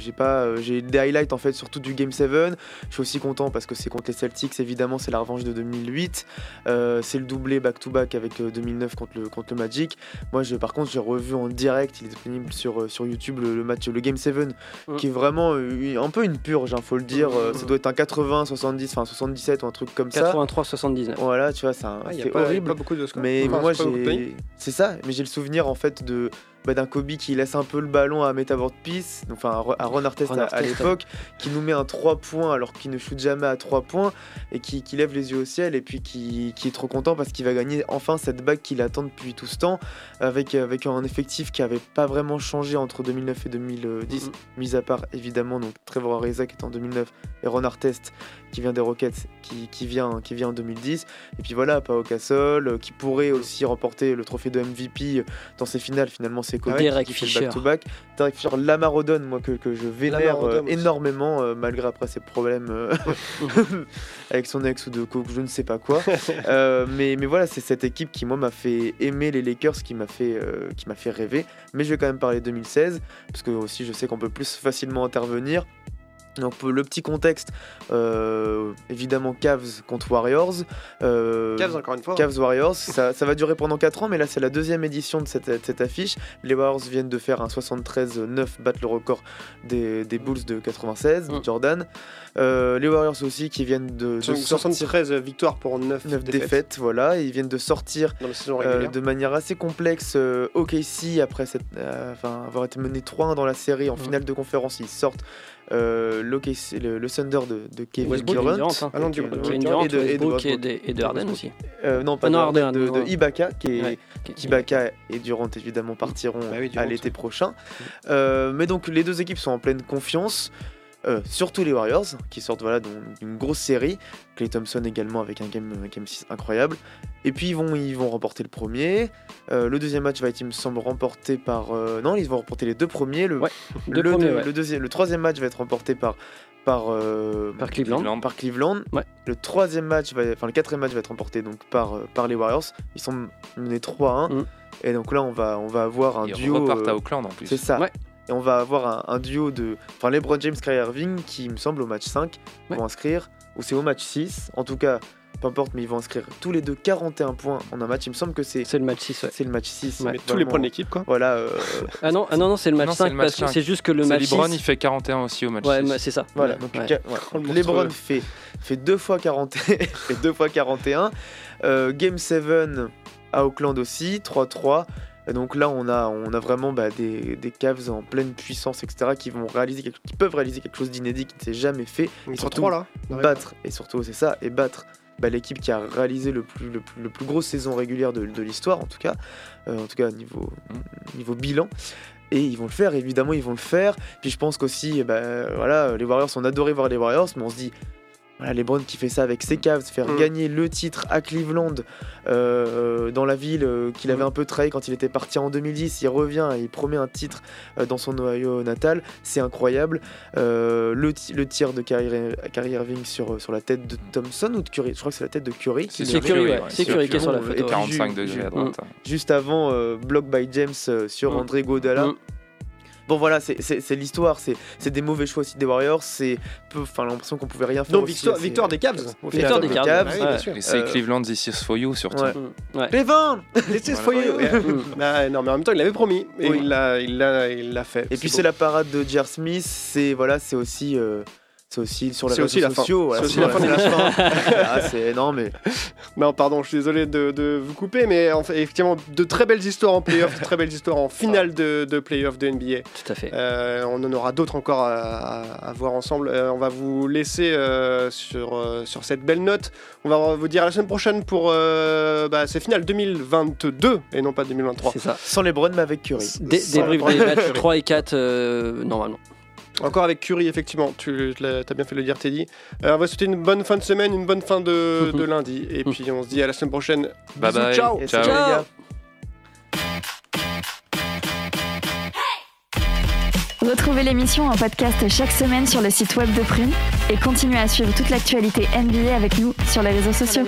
j'ai des highlights en fait surtout du Game 7. Je suis aussi content parce que c'est contre les Celtics, évidemment, c'est la revanche de 2008. Euh, c'est le doublé back-to-back avec euh, 2009 contre le, contre le Magic. Moi, je, par contre, j'ai revu en direct, il est disponible sur, euh, sur YouTube, le, le match, le Game 7, Mm. qui est vraiment euh, un peu une purge, il faut le dire. Euh, Ça doit être un 80, 70, enfin 77 ou un truc comme ça. 83-79. Voilà, tu vois, c'est un- Ah, horrible. pas beaucoup de scores. Mais Enfin, moi, j'ai. C'est ça, mais j'ai le souvenir en fait de. Bah, d'un Kobe qui laisse un peu le ballon à Meta World Peace, enfin à Ron- Artest à, l'époque, qui nous met un 3 points alors qu'il ne shoot jamais à 3 points et qui, qui lève les yeux au ciel et puis qui, qui est trop content parce qu'il va gagner enfin cette bague qu'il attend depuis tout ce temps avec, avec un effectif qui avait pas vraiment changé entre 2009 et 2010, Mhm. mis à part évidemment donc Trevor Ariza qui est en 2009 et Ron Artest qui vient des Rockets qui, qui vient, qui vient en 2010 et puis voilà Pau Gasol euh, qui pourrait aussi remporter le trophée de MVP dans ses finales. Finalement c'est Kobe Derek qui fait Fisher. le back-to-back. Derek Fisher Lamar Odom moi que, que je vénère euh, énormément euh, malgré après ses problèmes euh, avec son ex ou de coke je ne sais pas quoi. Euh, mais, mais voilà c'est cette équipe qui moi m'a fait aimer les Lakers qui m'a fait, euh, qui m'a fait rêver. Mais je vais quand même parler 2016 parce que aussi je sais qu'on peut plus facilement intervenir donc le petit contexte, euh, évidemment Cavs contre Warriors. Euh, Cavs, encore une fois. Cavs Warriors, ça, ça va durer pendant 4 ans, mais là c'est la deuxième édition de cette, de cette affiche. Les Warriors viennent de faire un 73-9, battre le record des, des Bulls de 96, de Mm. Jordan. Euh, les Warriors aussi qui viennent de, de Sur- sortir 73 victoires pour 9, 9 défaites, défaites, voilà, ils viennent de sortir de manière assez complexe OKC après cette, avoir été mené 3-1 dans la série en Mm. finale de conférence ils sortent euh, l'OKC le, le Thunder de, de Kevin Westbrook, Durant hein. Et Durant, de- et de- et de Westbrook et Westbrook. de, et de Harden aussi. Euh, non pas Ah de, non, Harden, Harden, de, non. de Ibaka qui est Ouais. Ibaka et Durant évidemment partiront Bah oui, à l'été prochain. Euh, mais donc les deux équipes sont en pleine confiance. Euh, surtout les Warriors qui sortent voilà d'une grosse série. Clay Thompson également avec un game, un game 6 incroyable. Et puis ils vont, ils vont remporter le premier. Euh, le deuxième match va être, il me semble, remporté par. euh, non, ils vont remporter les deux premiers. Le, Ouais, deux le, premiers, le ouais. deuxième, le troisième match va être remporté par. Par, euh, Par Cleveland. par Cleveland. Ouais. Le troisième match, va, enfin le quatrième match va être remporté donc par, par les Warriors. Ils sont menés 3-1. Mm. Et donc là, on va, on va avoir un Ils duo. repartent euh, à Auckland en plus. c'est ça. Ouais. Et on va avoir un, un duo de. Enfin, LeBron James, Kyrie Irving, qui, il me semble, au match 5, Ouais. vont inscrire. Ou c'est au match 6. En tout cas, peu importe, mais ils vont inscrire tous les deux 41 points en un match. Il me semble que c'est C'est le match 6, ouais. c'est le match 6. Ouais. Mais tous les points de l'équipe, quoi. Voilà, euh, Ah non, ah non, non c'est le match Non, c'est 5 le match parce que 5. c'est juste que le match LeBron, 6. il fait 41 aussi au match. Ouais, 6. mais c'est ça. voilà. Ouais, donc, ouais. ouais. Le LeBron fait, fait deux fois 40, fait deux fois 41. Euh, Game 7 à Auckland aussi, 3-3. Et donc là, on a, on a vraiment bah, des, des Cavs en pleine puissance, etc., qui, vont réaliser quelque- qui peuvent réaliser quelque chose d'inédit qui ne s'est jamais fait. Ils sont surtout, trois là. battre, et surtout c'est ça, et battre bah, l'équipe qui a réalisé le plus, le plus, le plus grosse saison régulière de, de l'histoire, en tout cas, euh, en tout cas niveau, niveau bilan. Et ils vont le faire, évidemment, ils vont le faire. Puis je pense qu'aussi, bah, voilà, les Warriors, on adorait voir les Warriors, mais on se dit, voilà, LeBron qui fait ça avec ses Cavs, faire Mm. gagner le titre à Cleveland, euh, dans la ville euh, qu'il avait Mm. un peu trahi quand il était parti en 2010. Il revient et il promet un titre euh, dans son Ohio natal. C'est incroyable. Euh, le, ti- le tir de Kyrie, Irving sur, sur la tête de Thompson ou de Curry? Je crois que c'est la tête de Curry. C'est Curry, ouais. C'est Curry qui est sur la photo. et ouais. 45 Ju- degrés à ju- droite. Juste avant, euh, block by James euh, sur Mm. André Godala. Mm. Bon voilà, c'est- l'histoire, c'est des mauvais choix aussi des Warriors, c'est peu, enfin l'impression qu'on pouvait rien faire. Donc victoire, des Cavs. Victoire des Cavs. Cavs. Ah oui, bien Ouais. sûr. Et c'est Euh, Cleveland This Is For You surtout. Ouais. Mm, ouais. Cleveland This is Voilà. for you. yeah. Bah, non, mais en même temps, il l'avait promis. Et Oui. il l'a il l'a- il l'a fait. Et puis c'est la parade de J.R. Smith, c'est voilà, c'est aussi euh, c'est aussi sur les réseaux aussi la fin. sociaux. voilà, C'est aussi la fin de la fin. Ah, c'est non mais Non, pardon, je suis désolé de, de vous couper, mais en fait, effectivement, de très belles histoires en playoff, de très belles histoires en finale de, de playoff de NBA. Tout à fait. Euh, on en aura d'autres encore à, à- à voir ensemble. Euh, on va vous laisser euh, sur, euh, sur cette belle note. On va vous dire à la semaine prochaine pour euh, bah, ces finales 2022 et non pas 2023. C'est ça. sans les Browns mais avec Curry. Débrief des matchs Curry. 3 et 4 euh, normalement. Encore avec Curie, effectivement. Tu as bien fait de le dire, Teddy. Euh, on va souhaiter une bonne fin de semaine, une bonne fin de, de lundi. Et puis on se dit à la semaine prochaine. Bye Bisous, bye. ciao Et Ciao. salut, les gars. Retrouvez l'émission en podcast chaque semaine sur le site web de Prune et continuez à suivre toute l'actualité NBA avec nous sur les réseaux sociaux.